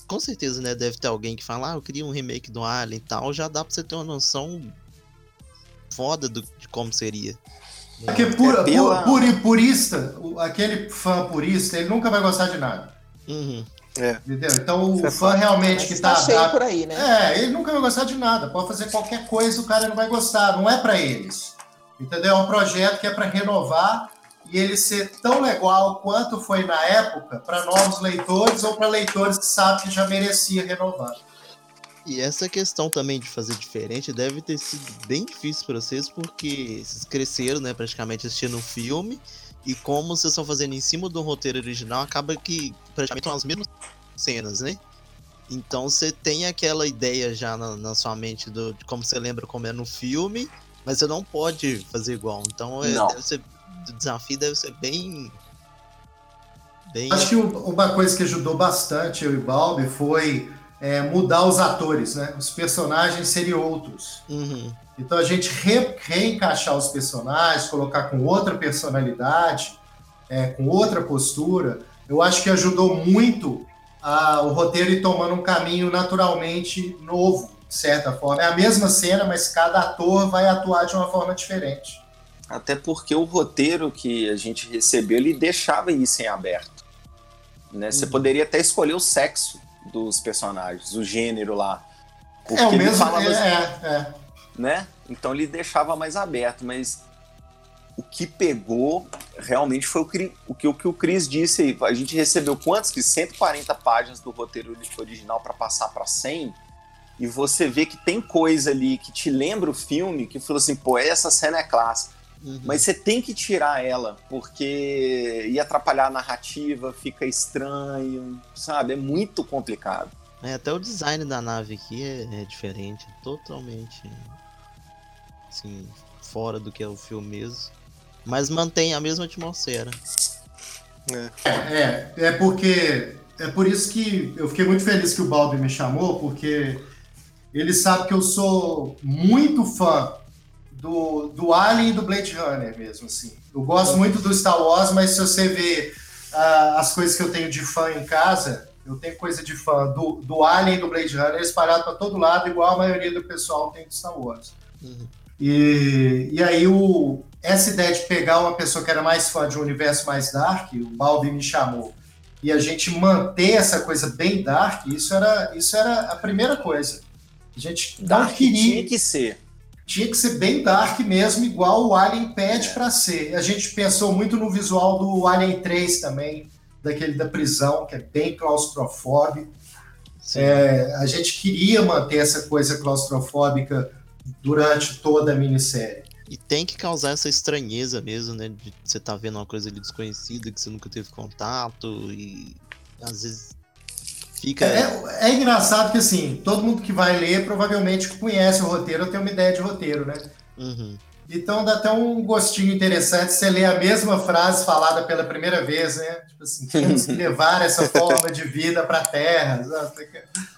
Com certeza, né? Deve ter alguém que fala, ah, eu queria um remake do Alien e tal. Já dá pra você ter uma noção foda do, de como seria. Porque por, É pela- puri- purista, aquele fã purista, ele nunca vai gostar de nada. Uhum. Entendeu? Então o é fã realmente que Tá tá. tá- por aí, né? É, ele nunca vai gostar de nada. Pode fazer qualquer coisa, o cara não vai gostar. Não é pra eles. Entendeu? É um projeto que é pra renovar e ele ser tão legal quanto foi na época para novos leitores ou para leitores que sabem que já merecia renovar. E essa questão também de fazer diferente deve ter sido bem difícil pra vocês, porque vocês cresceram, né, praticamente assistindo o filme, e como vocês estão fazendo em cima do roteiro original, acaba que praticamente são as mesmas cenas, né? Então você tem aquela ideia já na, na sua mente do, de como você lembra como é no filme, mas você não pode fazer igual. Então é, deve ser, o desafio deve ser bem. Bem. Acho que um- uma coisa que ajudou bastante eu e Balbi foi é, mudar os atores, né? Os personagens serem outros. Uhum. Então a gente re- reencaixar os personagens, colocar com outra personalidade, é, com outra postura, eu acho que ajudou muito a- o roteiro ir tomando um caminho naturalmente novo, de certa forma. É a mesma cena, mas cada ator vai atuar de uma forma diferente. Até porque o roteiro que a gente recebeu, ele deixava isso em aberto. Né? Você Uhum. poderia até escolher o sexo dos personagens, o gênero lá. Porque é o mesmo. É, é, é. né? Então ele deixava mais aberto, mas o que pegou realmente foi o, cri- o que o que o Chris disse aí. A gente recebeu quantos que 140 páginas do roteiro original para passar para 100 e você vê que tem coisa ali que te lembra o filme, que falou assim, pô, essa cena é clássica. Uhum. Mas você tem que tirar ela, porque ia atrapalhar a narrativa, fica estranho, sabe? É muito complicado. É, até o design da nave aqui é, é diferente, totalmente assim, fora do que é o filme mesmo. Mas mantém a mesma atmosfera. É, é porque é por isso que eu fiquei muito feliz que o Balbi me chamou, porque ele sabe que eu sou muito fã do, do Alien e do Blade Runner mesmo, assim. Eu gosto muito do Star Wars, mas se você ver ah, as coisas que eu tenho de fã em casa, eu tenho coisa de fã do, do Alien e do Blade Runner espalhado para todo lado, igual a maioria do pessoal tem do Star Wars. Uhum. E, e aí o, essa ideia de pegar uma pessoa que era mais fã de um universo mais dark, o Balbi me chamou, e a gente manter essa coisa bem dark, isso era, isso era a primeira coisa. A gente não Dark queria, tinha que ser. Tinha que ser bem dark mesmo, igual o Alien pede É. pra ser. A gente pensou muito no visual do Alien 3 também, daquele da prisão, que é bem claustrofóbico. É, a gente queria manter essa coisa claustrofóbica durante toda a minissérie. E tem que causar essa estranheza mesmo, né? De você tá vendo uma coisa ali desconhecida que você nunca teve contato e às vezes fica. É, é engraçado que assim, todo mundo que vai ler provavelmente conhece o roteiro, ou tem uma ideia de roteiro, né? Uhum. Então dá até um gostinho interessante você ler a mesma frase falada pela primeira vez, né? Tipo assim, temos que levar essa forma de vida para a Terra.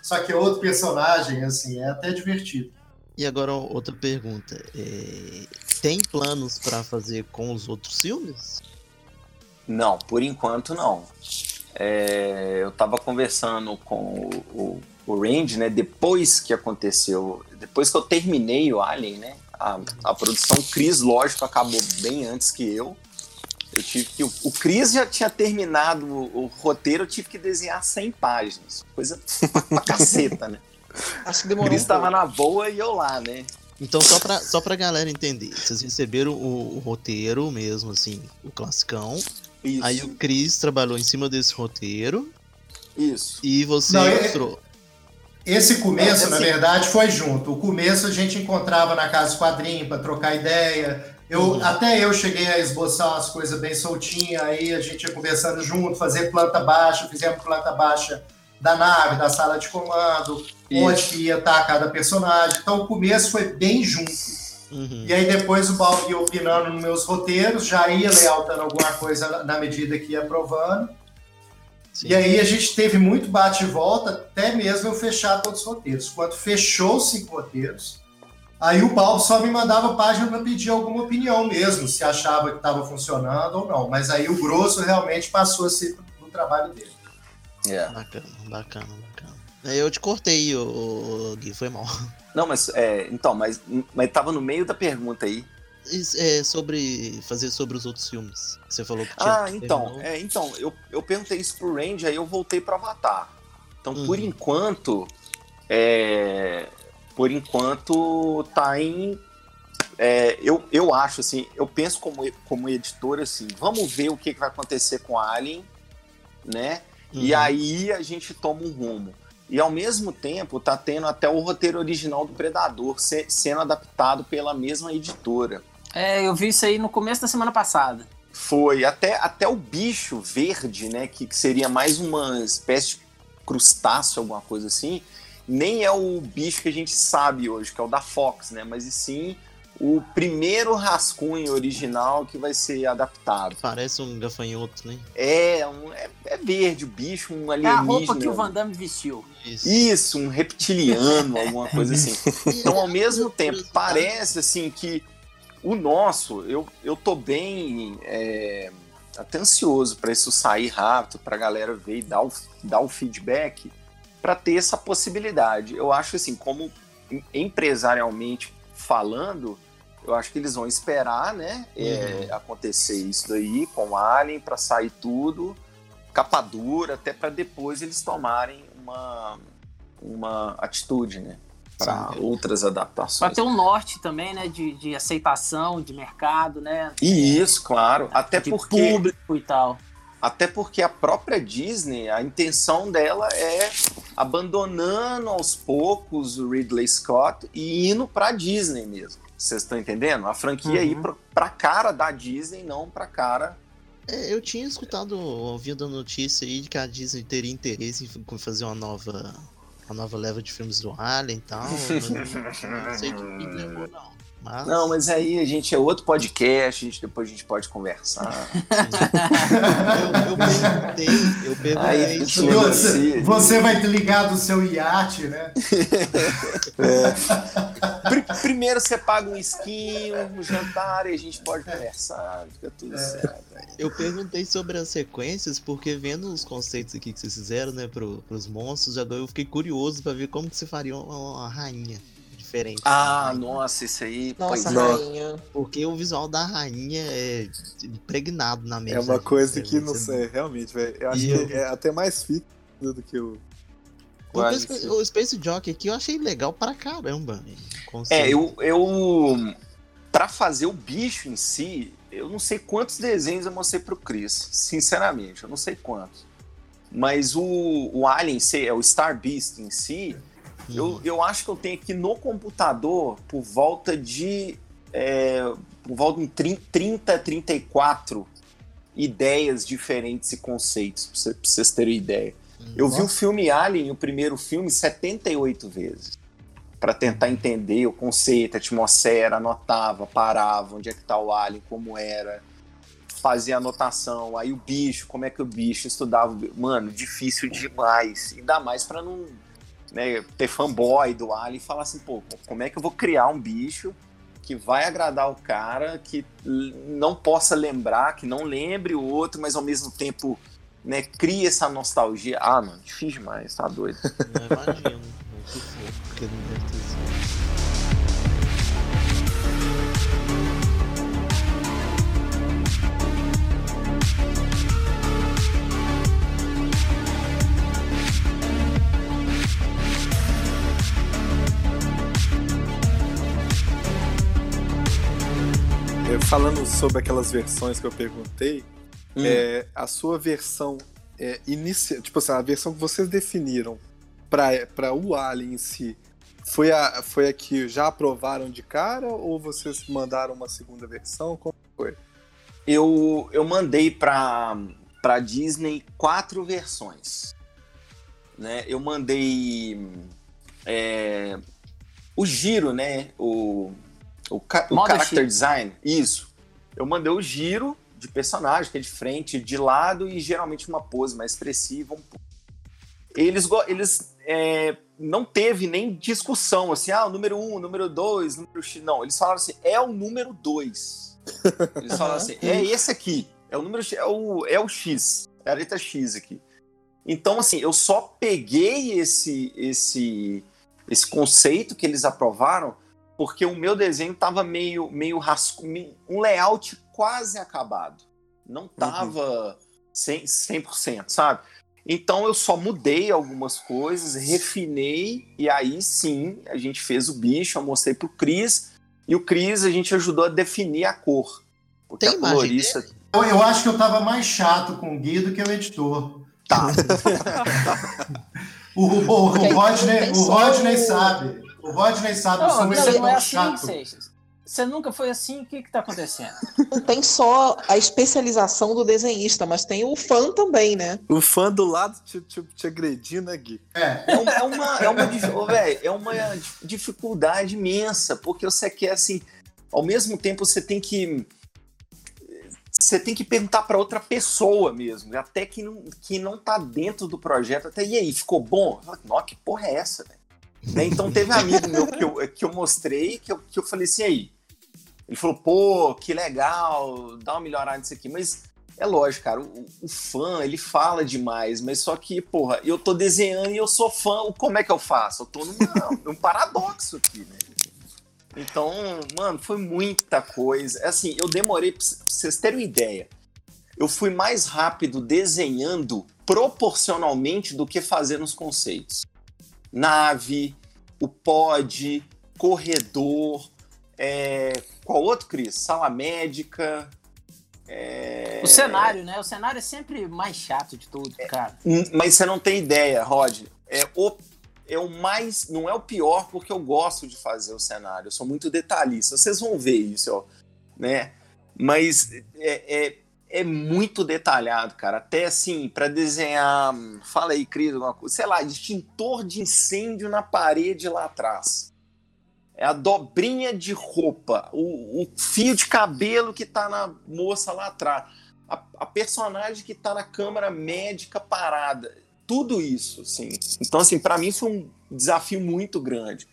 Só que é outro personagem, assim, é até divertido. E agora outra pergunta. É... Tem planos para fazer com os outros filmes? Não, por enquanto não. É... eu estava conversando com o, o, o Randy, né? Depois que aconteceu, depois que eu terminei o Alien, né? a, a produção Cris, lógico, acabou bem antes que eu. Eu tive que. O, Cris já tinha terminado o, o, roteiro, eu tive que desenhar 100 páginas. Coisa pra caceta, né? Acho que demorou. O Cris um tava na boa e eu lá, né? Então, só pra, só pra galera entender, vocês receberam o, o roteiro mesmo, assim, o classicão. Isso. Aí o Cris trabalhou em cima desse roteiro. Isso. E você Não, mostrou. Esse começo, é, na verdade, foi junto. O começo a gente encontrava na casa quadrinho para trocar ideia. Eu, uhum. Até eu cheguei a esboçar umas coisas bem soltinhas, aí a gente ia conversando junto, fazer planta baixa, fizemos planta baixa da nave, da sala de comando, Isso. onde ia estar cada personagem. Então o começo foi bem junto. Uhum. E aí depois o Balbi ia opinando nos meus roteiros, já ia lealtando alguma coisa na medida que ia aprovando. Sim. E aí a gente teve muito bate e volta, até mesmo eu fechar todos os roteiros. Quando fechou os cinco roteiros, aí o Paulo só me mandava página para pedir alguma opinião mesmo, se achava que estava funcionando ou não. Mas aí o grosso realmente passou a ser do trabalho dele. Yeah. É. Bacana, bacana, bacana. Eu te cortei, o Gui, foi mal. Não, mas é, então, mas, mas tava no meio da pergunta aí é, sobre fazer sobre os outros filmes. Você falou que tinha Ah, então, é, então eu, eu perguntei isso pro Range, aí eu voltei para Avatar. Então, uhum. por enquanto, é, por enquanto tá em é, eu, eu acho assim, eu penso como, como editor assim, vamos ver o que, que vai acontecer com Alien, né? Uhum. E aí a gente toma um rumo. E ao mesmo tempo tá tendo até o roteiro original do Predador se, sendo adaptado pela mesma editora. É, eu vi isso aí no começo da semana passada. Foi, até, até o bicho verde, né, que, que seria mais uma espécie de crustáceo, alguma coisa assim, nem é o bicho que a gente sabe hoje, que é o da Fox, né, mas e sim o primeiro rascunho original que vai ser adaptado. Parece um gafanhoto, né? É, um, é, é, verde o bicho, um alienígena. É a roupa que o Van Damme vestiu. Isso, Isso um reptiliano, alguma coisa assim. Então, ao mesmo tempo, parece assim que o nosso, eu, eu tô bem é, até ansioso para isso sair rápido, para a galera ver e dar o, dar o feedback, para ter essa possibilidade. Eu acho assim, como empresarialmente falando, eu acho que eles vão esperar, né, é, uhum. acontecer isso daí com o Alien para sair tudo, capa dura, até para depois eles tomarem uma, uma atitude, né? para outras adaptações. Para ter um norte também, né, de, de aceitação, de mercado, né? E isso, claro, até de porque público e tal. Até porque a própria Disney, a intenção dela é abandonando aos poucos o Ridley Scott e indo para Disney mesmo. Vocês estão entendendo? A franquia uhum. ir para cara da Disney, não para cara é, eu tinha escutado, ouvido a notícia aí de que a Disney teria interesse em fazer uma nova a nova leva de filmes do Alien e tal. não sei de que levou, não. Mas... Não, mas aí a gente é outro podcast, a gente, depois a gente pode conversar. eu, eu, perguntei, eu perguntei. Aí, você, você vai ter ligado o seu iate, né? É. Primeiro você paga um esquinho, um jantar e a gente pode conversar, fica tudo é. certo. Eu perguntei sobre as sequências, porque vendo os conceitos aqui que vocês fizeram, né, pro, pros monstros, já eu fiquei curioso para ver como que você faria uma, uma rainha diferente. Ah, rainha. nossa, isso aí. Nossa, rainha. Porque o visual da rainha é impregnado na mente. É uma coisa que não sei, realmente, velho. Eu acho eu... que é até mais fixo do que o. O, o Space Jockey aqui eu achei legal pra caramba. É, eu, eu. Pra fazer o bicho em si, eu não sei quantos desenhos eu mostrei pro Chris. Sinceramente, eu não sei quantos. Mas o, o Alien, o Star Beast em si, eu, eu acho que eu tenho aqui no computador por volta de. É, por volta de 30, 34 ideias diferentes e conceitos, pra, vocês terem ideia. Eu vi o filme Alien, o primeiro filme, 78 vezes. para tentar entender o conceito, a atmosfera, anotava, parava, onde é que tá o alien, como era, fazia anotação, aí o bicho, como é que o bicho estudava, mano, difícil demais, ainda mais para não né, ter fanboy do alien e falar assim, pô, como é que eu vou criar um bicho que vai agradar o cara, que não possa lembrar, que não lembre o outro, mas ao mesmo tempo né, cria essa nostalgia. Ah, mano, difícil demais, tá doido. Não imagino. Muito fofo, porque não deve ter sido. É, falando sobre aquelas versões que eu perguntei, Hum. é, a sua versão é, inicial, tipo assim, a versão que vocês definiram para o Alien em si, foi a, foi a que já aprovaram de cara ou vocês mandaram uma segunda versão? Como foi? Eu, eu mandei pra, pra Disney quatro versões. Né? Eu mandei é, o giro, né? O, o, o character design. Isso. Eu mandei o giro de personagem, que é de frente, de lado e geralmente uma pose mais expressiva. um. Eles, eles é, não teve nem discussão assim, ah, o número um, o número dois, o número X. Não, eles falaram assim, é o número dois. Eles falaram assim, é esse aqui, é o número X, é o, é o X, é a letra X aqui. Então, assim, eu só peguei esse, esse, esse conceito que eles aprovaram porque o meu desenho tava meio, meio rasco, meio- um layout quase acabado. Não tava 100%, 100%, sabe? Então eu só mudei algumas coisas, refinei, e aí sim a gente fez o bicho, eu mostrei pro Cris, e o Cris a gente ajudou a definir a cor. Porque Tem a colorista. Eu, eu acho que eu tava mais chato com o Gui do que o editor. Tá. O, o, o, Rodney, o Rodney sabe. O Rodney sabe, eu Não, sou um não, não é editor assim, chato. Seixas. Você nunca foi assim, o que que tá acontecendo? Não tem só a especialização do desenhista, mas tem o fã também, né? O fã do lado te, te, te agredindo, né, Gui? É, É uma, é uma, é uma, dif- ô, véi, é uma dif- dificuldade imensa, porque você quer assim, ao mesmo tempo você tem que você tem que perguntar para outra pessoa mesmo, até que não, que não tá dentro do projeto, até e aí, ficou bom? Nossa, que porra é essa, velho? Né, Então teve um amigo meu que eu, que eu mostrei, que eu, que eu falei assim, aí, ele falou, pô, que legal, dá uma melhorada nisso aqui, mas é lógico, cara, o, o fã, ele fala demais, mas só que, porra, eu tô desenhando e eu sou fã, como é que eu faço? Eu tô numa- num paradoxo aqui, né? Então, mano, foi muita coisa. Assim, eu demorei, pra vocês terem uma ideia, eu fui mais rápido desenhando proporcionalmente do que fazendo os conceitos. Nave, o pod, corredor, é... qual outro, Cris? Sala médica. é, O cenário, né? O cenário é sempre mais chato de tudo, cara. Hum, Mas você não tem ideia, Rod. É o, é o mais. Não é o pior, porque eu gosto de fazer o cenário. Eu sou muito detalhista. Vocês vão ver isso, ó, né? Mas é, é, é muito detalhado, cara. Até assim, para desenhar. Fala aí, Cris, alguma coisa. Sei lá, extintor de incêndio na parede lá atrás. É a dobrinha de roupa, o, o fio de cabelo que tá na moça lá atrás, a, a personagem que tá na câmara médica parada tudo isso, assim. Então, assim, para mim foi um desafio muito grande.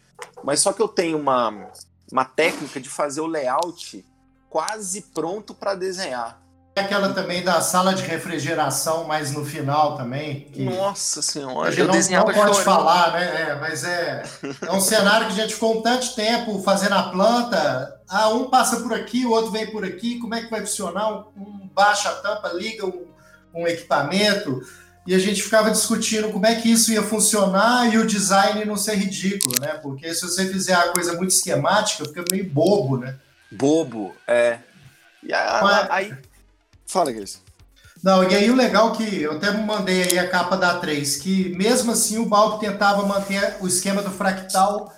Mas só que eu tenho uma, uma técnica de fazer o layout quase pronto para desenhar. É aquela também da sala de refrigeração, mas no final também. Que Nossa a senhora, gente eu não, não pode chorando. falar, né? É, mas é, é um cenário que a gente ficou um tanto tempo fazendo a planta. Ah, um passa por aqui, o outro vem por aqui. Como é que vai funcionar? Um, um baixa a tampa, liga um, um equipamento. E a gente ficava discutindo como é que isso ia funcionar e o design não ser ridículo, né? Porque se você fizer a coisa muito esquemática, fica meio bobo, né? Bobo, é. E a- Mas- aí. Fala, Cris. Não, e aí o legal que eu até mandei aí a capa da 3, que mesmo assim o Balbo tentava manter o esquema do fractal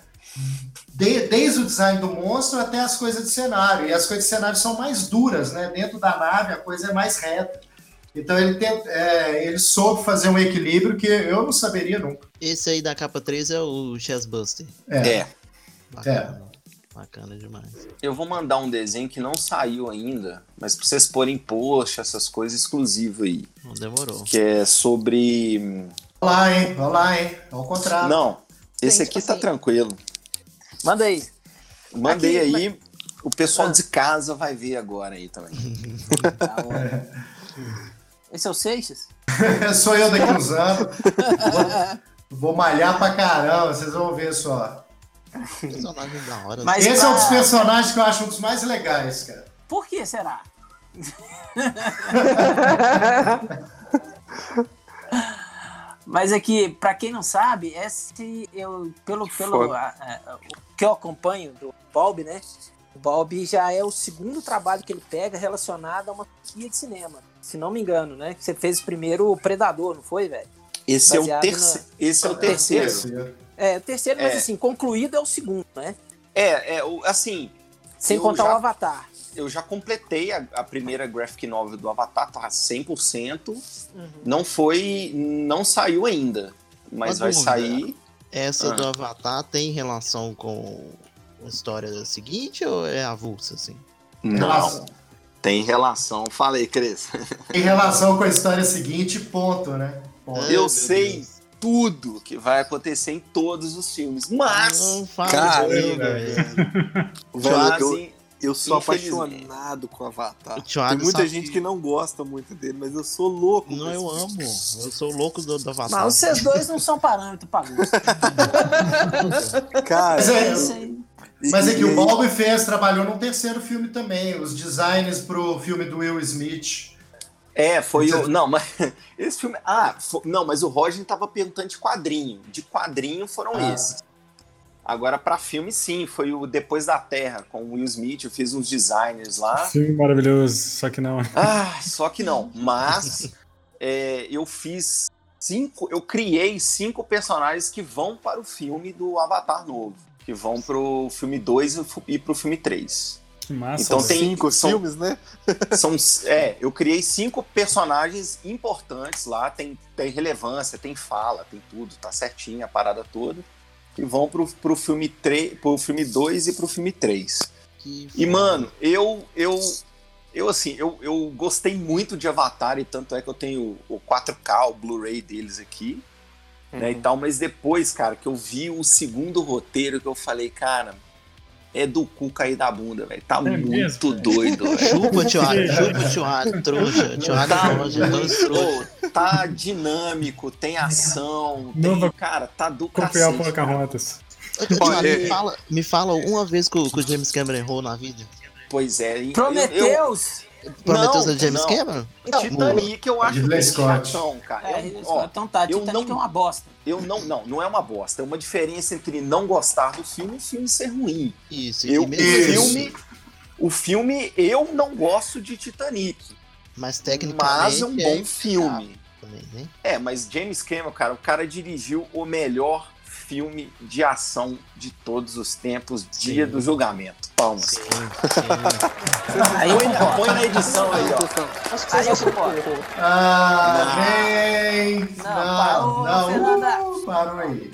de- desde o design do monstro até as coisas de cenário. E as coisas de cenário são mais duras, né? Dentro da nave a coisa é mais reta. Então ele, tem- é, ele soube fazer um equilíbrio que eu não saberia nunca. Esse aí da capa 3 é o Chessbuster. É. É. Bacana. Bacana demais. Eu vou mandar um desenho que não saiu ainda, mas pra vocês porem post, essas coisas exclusivas aí. Não demorou. Que é sobre. Olá, hein? Olá, hein? Ao contrário. Não, esse Gente, aqui tá assim- tranquilo. Manda aí. Mandei Aqui, aí. O pessoal Ah. de casa vai ver agora aí também. Tá bom. Esse é o Seixas? Sou eu daqui uns anos. Vou, vou malhar pra caramba, vocês vão ver só. Personagem da hora. Mas- Esse é um dos personagens que eu acho um dos mais legais, cara. Por que será? Mas aqui, pra quem não sabe, esse eu pelo pelo a- a- o que eu acompanho do Bob, né? O Bob já é o segundo trabalho que ele pega relacionado a uma franquia de cinema, se não me engano, né? Você fez primeiro o Predador, não foi, velho? Esse é o, terce... Esse é o terceiro. terceiro. É, o terceiro, mas É. assim, concluído é o segundo, né? É, é, o- assim, Sem Eu contar já- o Avatar. eu já completei a, a primeira graphic novel do Avatar, tá 100%. Uhum. Não foi. Não saiu ainda. Mas Uma vai dúvida. sair. Essa Ah. do Avatar tem relação com a história seguinte ou é avulsa, assim? Não. Nossa. Tem relação. Falei, Cris. Em relação com a história seguinte, ponto, né? Ponto. Eu meu sei Deus. Tudo que vai acontecer em todos os filmes. Mas. Cara, eu- sou apaixonado com o Avatar. Tem muita sabe gente que- que não gosta muito dele, mas eu sou louco. Não, eu amo. Eu sou louco do, do Avatar. Mas vocês dois não são parâmetro pra gosto. Cara, Mas é, Isso aí. Mas é que o Bob fez, trabalhou num terceiro filme também, os designs pro filme do Will Smith. É, foi o. Não, mas. Esse filme. Ah, fo- não, mas o Roger tava perguntando de quadrinho. De quadrinho foram Ah. esses. Agora, pra filme, sim, foi o Depois da Terra, com o Will Smith. Eu fiz uns designers lá. Filme maravilhoso, só que não. Ah, só que não. Mas é, eu fiz cinco. Eu criei cinco personagens que vão para o filme do Avatar novo. Que vão pro filme 2 e fu- e pro filme 3. Que massa. Então tem- cinco são- filmes, né? São, é, eu criei cinco personagens importantes lá, tem, tem relevância, tem fala, tem tudo, tá certinho a parada toda. Que vão pro, pro filme 3, pro filme 2 e pro filme 3. Que E, mano, eu, eu, eu assim, eu, eu gostei muito de Avatar, e tanto é que eu tenho o 4K, o Blu-ray deles aqui, né, e tal, mas depois, cara, que eu vi o segundo roteiro, que eu falei, cara, é do cu cair da bunda, velho, tá muito mesmo, doido, velho. Chupa, Tioalho, chupa, Tioalho, trouxa. Tá, é trouxa, trouxas. Ô, tá dinâmico, tem ação, tem, Não vai cara, tá do Copiar cacete. Pocahontas. Ô, Tioalho, é- me fala, me fala uma vez que o, que o James Cameron errou na vida. Pois é. e eu- eu- Prometeu ser James não. Cameron? Titanic eu acho bem Scott. chatão, cara. É, Eu- ó, então tá, eu Titanic não- é uma bosta. eu não, não, não é uma bosta. É uma diferença entre não gostar do filme e o filme ser ruim. Isso, Eu, e o Isso. filme, o filme, eu não gosto de Titanic, mas tecnicamente mas é um bom filme. também, né? É, mas James Cameron, cara, o cara dirigiu o melhor filme de ação de todos os tempos, Dia Sim. do Julgamento. Palmas. Sim, sim. Aí Põe põe na edição aí, ó. Acho que Aí eu concordo. Ah, Não. vem! Não, Não, parou, não, Fernanda. uh, parou aí.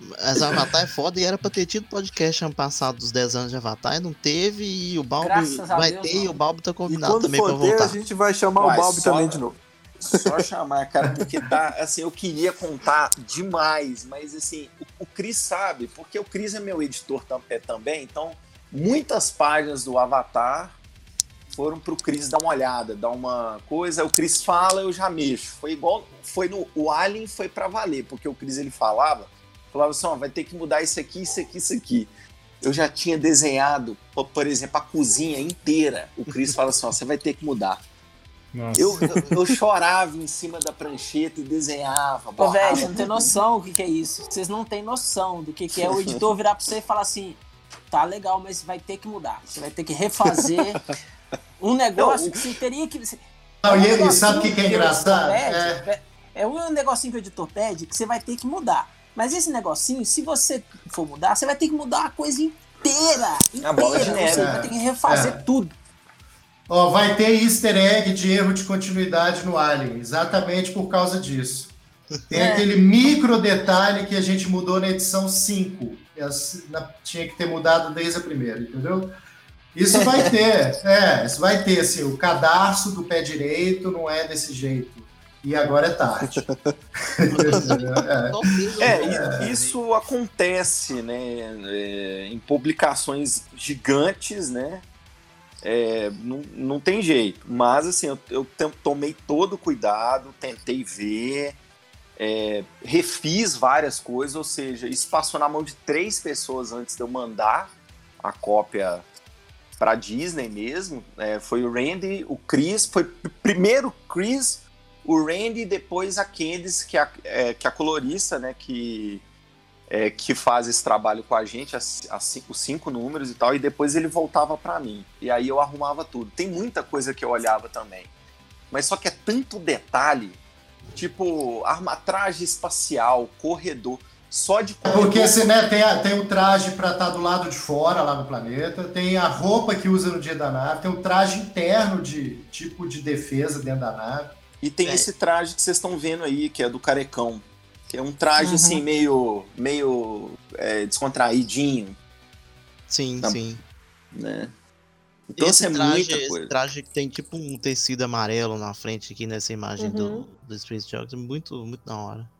Mas Avatar é foda e era pra ter tido podcast ano passado dos 10 anos de Avatar e não teve. E o Balbo Graças a vai Deus, ter não. e o Balbo tá convidado também pra for ter, a voltar. gente vai chamar Uai, o Balbi só- também de novo. Só chamar, cara, porque tá, assim, eu queria contar demais, mas assim, o, o Cris sabe, porque o Cris é meu editor é, também, então muitas páginas do Avatar foram pro Cris dar uma olhada, dar uma coisa, o Cris fala, eu já mexo. Foi igual, foi no, o Alien foi pra valer, porque o Cris ele falava, falava assim, ó, vai ter que mudar isso aqui, isso aqui, isso aqui. Eu já tinha desenhado, po- por exemplo, a cozinha inteira. O Cris fala assim, ó, você vai ter que mudar. Nossa. Eu, eu, eu chorava em cima da prancheta e desenhava. Ô, borrava velho, você não tem noção do que, que é isso. Vocês não têm noção do que, que é o editor virar pra você e falar assim: tá legal, mas vai ter que mudar. Você vai ter que refazer um negócio Não, o- que você teria que. Não, um e, e negocinho sabe o que, que é o engraçado? pede, É, é um negocinho que o editor pede que você vai ter que mudar. Mas esse negocinho, se você for mudar, você vai ter que mudar a coisa inteira. A bola de inteira. neve. Você vai ter que refazer É. tudo. Ó, vai ter easter egg de erro de continuidade no Alien, exatamente por causa disso. Tem É. aquele micro detalhe que a gente mudou na edição 5. que as- na- Tinha que ter mudado desde a primeira, entendeu? Isso vai ter, é, isso vai ter, assim, o cadarço do pé direito não é desse jeito. E agora é tarde. É. É, e- isso acontece, né, é, em publicações gigantes, né, é, não, não tem jeito, mas assim, eu, eu tomei todo o cuidado, tentei ver, é, refiz várias coisas, ou seja, isso passou na mão de três pessoas antes de eu mandar a cópia para Disney mesmo, é, foi o Randy, o Chris, foi pr- primeiro o Chris, o Randy depois a Candice, que é é, que é a colorista, né, que, é, que faz esse trabalho com a gente, as, as cinco- os cinco números e tal, e depois ele voltava para mim. E aí eu arrumava tudo. Tem muita coisa que eu olhava também. Mas só que é tanto detalhe, tipo armatragem espacial, corredor, só de corredor. Porque assim, né, tem, a- tem o traje para estar do lado de fora, lá no planeta, tem a roupa que usa no dia da nave, tem o traje interno de tipo de defesa dentro da nave. E tem É. esse traje que vocês estão vendo aí, que é do carecão. Que é um traje Uhum. assim, meio, meio é, descontraidinho, Sim, Tá. sim. né? Então esse, isso é traje, muita esse coisa. traje que tem tipo um tecido amarelo na frente aqui nessa imagem do, Uhum. do Space Jokes. Muito, muito da hora.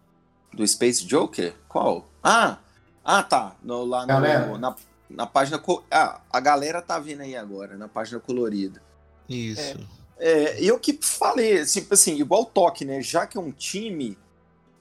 Do Space Joker? Qual? Ah! Ah, tá. No- lá no- Galera. na, na página. co- Ah, a galera tá vendo aí agora, na página colorida. Isso. É, eu que falei, tipo assim, igual o toque, né? Já que é um time,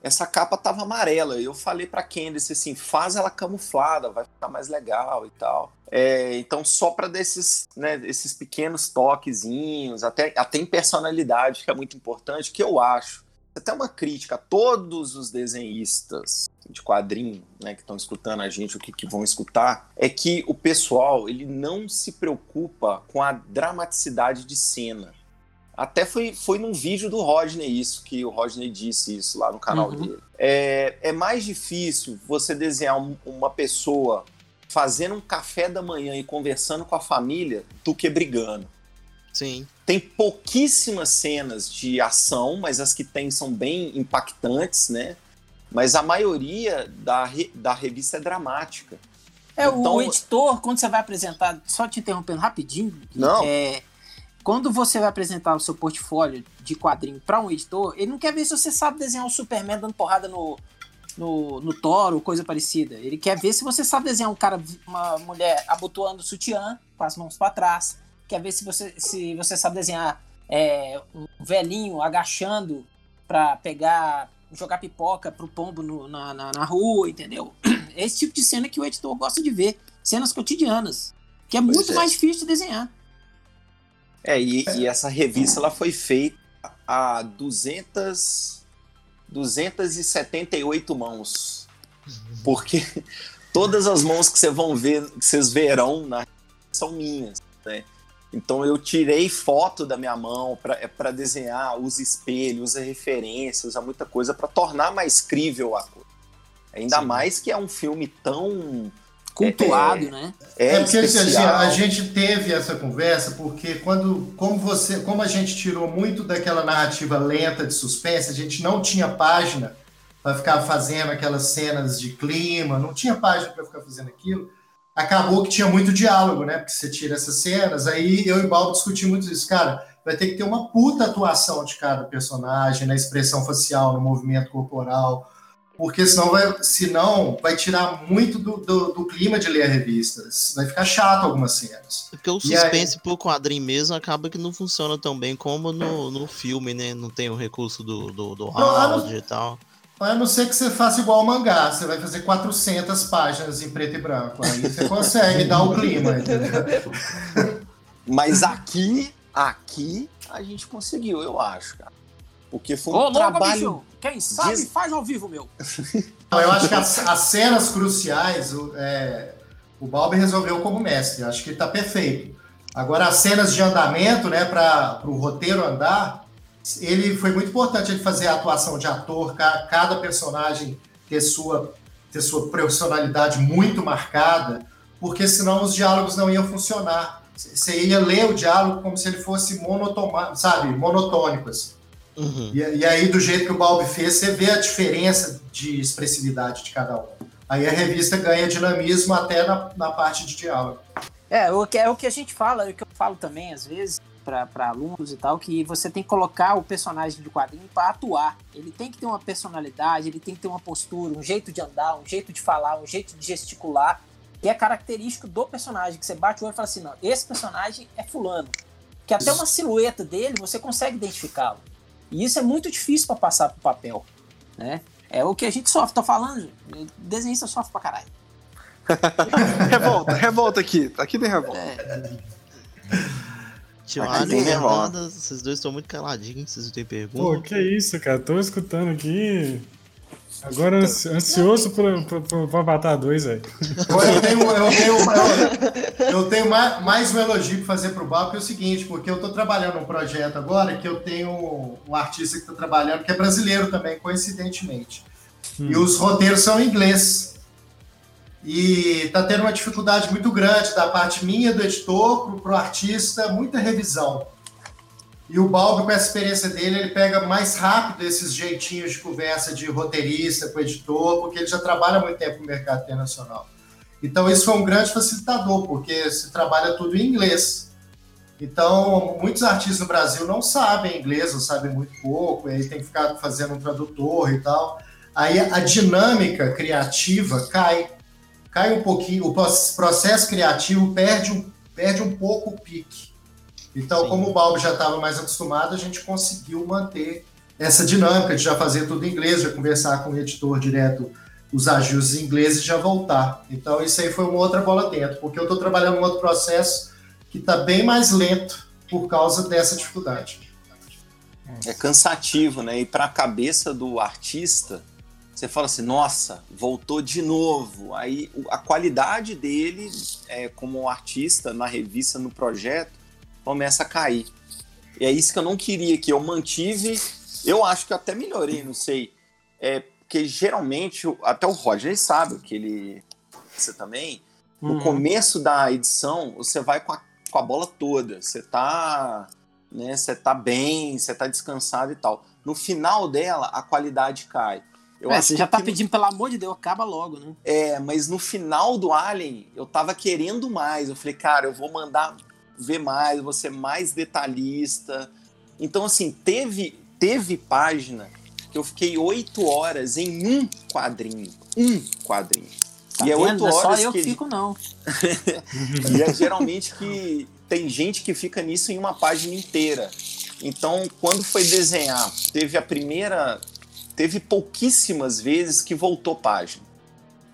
essa capa tava amarela. Eu falei pra Candice assim, faz ela camuflada, vai ficar mais legal e tal. É, então, só pra desses, né, esses pequenos toquezinhos, até, até em personalidade, que é muito importante, que eu acho. Até uma crítica a todos os desenhistas de quadrinho, né, que estão escutando a gente, o que, que vão escutar, é que o pessoal ele não se preocupa com a dramaticidade de cena. Até foi, foi num vídeo do Rodney isso, que o Rodney disse isso lá no canal Uhum. dele. É, é mais difícil você desenhar um- uma pessoa fazendo um café da manhã e conversando com a família do que brigando. Sim. Tem pouquíssimas cenas de ação, mas as que tem são bem impactantes, né? Mas a maioria da, re- da revista é dramática. É, o Então- editor, quando você vai apresentar, só te interrompendo rapidinho, Não. é, quando você vai apresentar o seu portfólio de quadrinho para um editor, ele não quer ver se você sabe desenhar o Superman dando porrada no, no, no Thor ou coisa parecida. Ele quer ver se você sabe desenhar um cara, uma mulher abotoando o sutiã com as mãos para trás. Quer ver se você, se você sabe desenhar é, um velhinho agachando para pegar, jogar pipoca pro pombo no- na, na, na rua, entendeu? É esse tipo de cena que o editor gosta de ver. Cenas cotidianas. Que é muito é. mais difícil de desenhar. É, e, e essa revista ela foi feita a 200, 278 mãos. Porque todas as mãos que ver, que vocês verão na são minhas, né? Então eu tirei foto da minha mão para desenhar, usa espelho, usa referência, usa muita coisa para tornar mais crível a coisa. Ainda Sim. mais que é um filme tão Cultuado, né? é, É, porque assim, especial. a gente teve essa conversa porque quando, como você, como a gente tirou muito daquela narrativa lenta de suspense, a gente não tinha página para ficar fazendo aquelas cenas de clima, não tinha página para ficar fazendo aquilo. Acabou que tinha muito diálogo, né? Porque você tira essas cenas, aí eu e o Balbo discutimos muito isso, cara. Vai ter que ter uma puta atuação de cada personagem, na expressão facial, no movimento corporal, porque senão vai, senão vai tirar muito do, do, do clima de ler a revista. Vai ficar chato algumas cenas. Porque o E aí- suspense por quadrinho mesmo acaba que não funciona tão bem como no, no filme, né? Não tem o recurso do, do, do Não, a não- áudio e tal. A não ser que você faça igual ao mangá, você vai fazer 400 páginas em preto e branco. Aí você consegue dar o clima, entendeu? Mas aqui, aqui a gente conseguiu, eu acho, cara. Porque foi um Ô, louco, trabalho. bicho! Quem sabe Diz- faz ao vivo, meu. Eu acho que as, as cenas cruciais, o, é, o Balbi resolveu como mestre. Acho que está perfeito. Agora, as cenas de andamento, né, para o roteiro andar, ele foi muito importante ele fazer a atuação de ator, ca- cada personagem ter sua, ter sua personalidade muito marcada, porque senão os diálogos não iam funcionar. Você ia ler o diálogo como se ele fosse monotoma, sabe, monotônico. assim. Uhum. E, e aí, do jeito que o Balbi fez, você vê a diferença de expressividade de cada um. Aí a revista ganha dinamismo até na, na parte de diálogo. É, o que, é o que a gente fala, é o que eu falo também, às vezes, para alunos e tal, que você tem que colocar o personagem de quadrinho para atuar. Ele tem que ter uma personalidade, ele tem que ter uma postura, um jeito de andar, um jeito de falar, um jeito de gesticular, que é característico do personagem, que você bate o olho e fala assim, não, esse personagem é fulano. Que até uma silhueta dele você consegue identificá-lo. E isso é muito difícil para passar pro papel, né? É o que a gente sofre, tô falando, desenhista sofre pra caralho. revolta, revolta aqui. Aqui tem revolta. É, Ali, tem Fernanda, vocês dois estão muito caladinhos, vocês não têm Pô, pergunta. que isso, cara. Tô escutando aqui. Agora ansi- ansioso pra, pra, pra, pra Avatar 2, velho. Eu tenho, eu tenho, eu, eu tenho ma- mais um elogio para fazer para o que é o seguinte, porque eu estou trabalhando num projeto agora que eu tenho um artista que está trabalhando, que é brasileiro também, coincidentemente. E os roteiros são em inglês. E está tendo uma dificuldade muito grande da parte minha, do editor, para o artista, muita revisão. E o Balbi, com essa experiência dele, ele pega mais rápido esses jeitinhos de conversa de roteirista com editor, porque ele já trabalha muito tempo no mercado internacional. Então, isso foi um grande facilitador, porque se trabalha tudo em inglês. Então, muitos artistas no Brasil não sabem inglês, ou sabem muito pouco, e aí tem que ficar fazendo um tradutor e tal. Aí a dinâmica criativa cai. Cai um pouquinho, o proce- processo criativo perde um, perde um pouco o pique. Então, Sim. como o Balbo já estava mais acostumado, a gente conseguiu manter essa dinâmica de já fazer tudo em inglês, já conversar com o editor direto os ajustes em inglês e já voltar. Então, isso aí foi uma outra bola dentro, porque eu estou trabalhando um outro processo que está bem mais lento por causa dessa dificuldade. É cansativo, né? E para a cabeça do artista, você fala assim: nossa, voltou de novo. Aí a qualidade dele, é, como artista, na revista, no projeto, começa a cair. E é isso que eu não queria, que eu mantive. Eu acho que eu até melhorei, não sei. É, porque geralmente, até o Roger sabe que ele. Você também. No Uhum. começo da edição, você vai com a, com a bola toda. Você tá né? Você tá bem, você tá descansado e tal. No final dela, a qualidade cai. Eu É, você já tá que- pedindo, pelo amor de Deus, acaba logo, né? É, mas no final do Alien, eu tava querendo mais. Eu falei, cara, eu vou mandar ver mais, vou ser mais detalhista. Então, assim, teve, teve página que eu fiquei oito horas em um quadrinho. Um quadrinho. Tá e é oito é só horas eu que que fico, não. e é geralmente que tem gente que fica nisso em uma página inteira. Então, quando foi desenhar, teve a primeira. Teve pouquíssimas vezes que voltou página.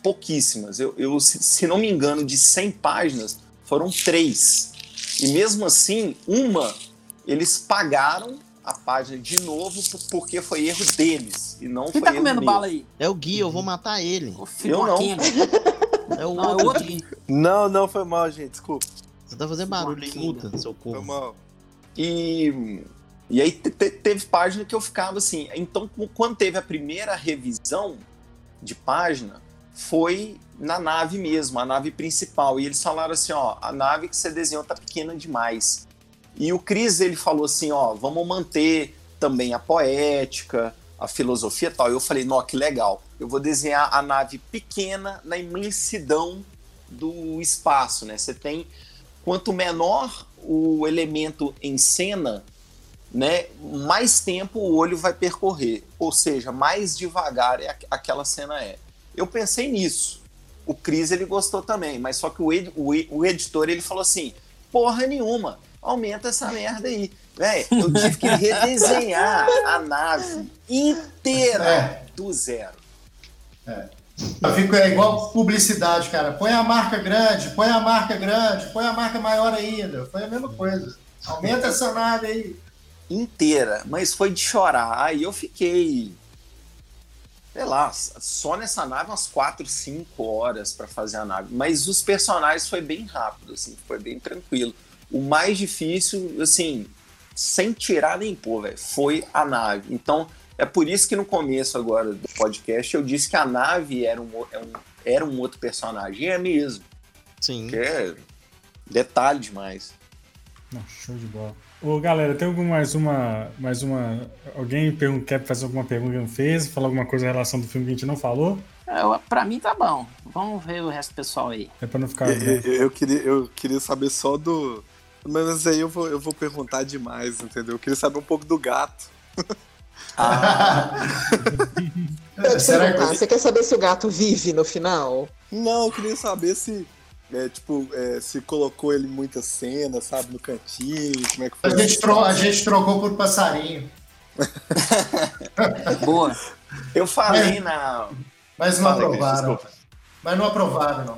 Pouquíssimas. Eu, eu se, se não me engano, de 100 páginas, foram três. E mesmo assim, uma, eles pagaram a página de novo por- porque foi erro deles. E não Quem foi tá erro comendo meu. bala aí? É o Gui, eu vou matar ele. O Eu não. quenga. É o Não, é outro. o outro Gui. Não, não, foi mal, gente. Desculpa. Você tá fazendo barulho Joaquim. muta, seu Foi corpo. mal. E, e aí te- te- teve página que eu ficava assim. Então, quando teve a primeira revisão de página, foi na nave mesmo, a nave principal. E eles falaram assim: ó, a nave que você desenhou tá pequena demais. E o Cris ele falou assim: ó, vamos manter também a poética, a filosofia e tal. Eu falei: nó, que legal. Eu vou desenhar a nave pequena na imensidão do espaço, né? Você tem quanto menor o elemento em cena, né, mais tempo o olho vai percorrer, ou seja, mais devagar é aqu- aquela cena é. Eu pensei nisso. O Cris ele gostou também, mas só que o, ed- o o editor ele falou assim: porra nenhuma, aumenta essa merda aí. Véi, eu tive que redesenhar a nave inteira É. do zero. Eu fico é igual publicidade, cara. Põe a marca grande, põe a marca grande, põe a marca maior ainda. Foi a mesma coisa. Aumenta essa nave aí. inteira, mas foi de chorar. Aí eu fiquei, sei lá, só nessa nave umas 4, 5 horas para fazer a nave. Mas os personagens foi bem rápido, assim, foi bem tranquilo. O mais difícil, assim, sem tirar nem pôr, velho, foi a nave. Então, é por isso que no começo agora do podcast eu disse que a nave era um, é era um outro personagem. E é mesmo, Sim. que é detalhe demais. Não, show de bola. Ô, galera, tem algum mais uma. Mais uma. Alguém quer fazer alguma pergunta que não fez? Falar alguma coisa em relação do filme que a gente não falou? Eu, pra mim tá bom. Vamos ver o resto do pessoal aí. É pra não ficar. Eu, eu- eu queria, eu queria saber só do. Mas aí eu vou, eu vou perguntar demais, entendeu? Eu queria saber um pouco do gato. Eu te Será que- Você quer saber se o gato vive no final? Não, eu queria saber se. É, tipo, é, se colocou ele em muitas cenas, sabe, no cantinho, como é que A foi. gente, tro- a gente trocou por passarinho. Boa. Eu falei na. Mas não Fala, Cris, aprovaram. desculpa. Mas não aprovaram, não.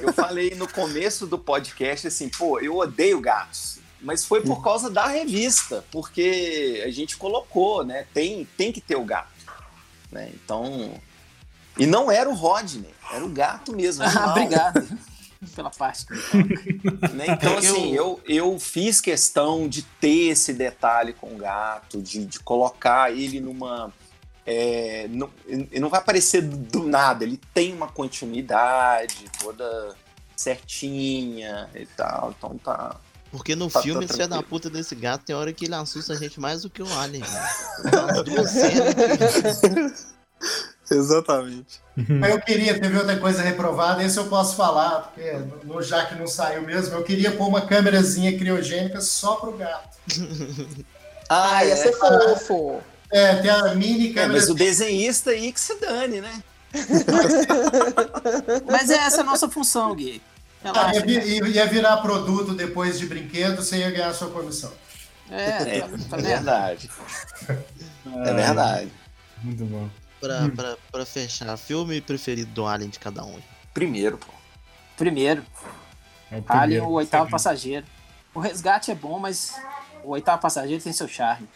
Eu falei no começo do podcast assim, pô, eu odeio gatos. Mas foi por causa da revista, porque a gente colocou, né? Tem, tem que ter o gato. Né? Então. E não era o Rodney, era o gato mesmo. Ah, obrigado pela parte que me toca. né? Então, assim, eu, eu fiz questão de ter esse detalhe com o gato, de, de colocar ele numa. é, não, ele não vai aparecer do nada, ele tem uma continuidade toda certinha e tal. Então tá. Porque no Tá- filme, tá esse da puta desse gato, tem hora que ele assusta a gente mais do que o Alien. umas duas cenas Exatamente. Mas eu queria, teve outra coisa reprovada, esse eu posso falar, porque no, já que não saiu mesmo, eu queria pôr uma câmerazinha criogênica só pro gato. Ah, ia ser fofo. É, tem a mini É, câmera. mas o desenhista aí que se dane, né? Mas é essa a nossa função, Gui. Ah, ia, vi- ia virar produto depois de brinquedo, você ia ganhar sua comissão. É, É, tá, tá é verdade. É verdade. Muito bom. Pra, pra, pra fechar. Filme preferido do Alien de cada um. Primeiro, pô. Primeiro, É o Alien, primeiro. o oitavo passageiro. O resgate é bom, mas o oitavo passageiro tem seu charme.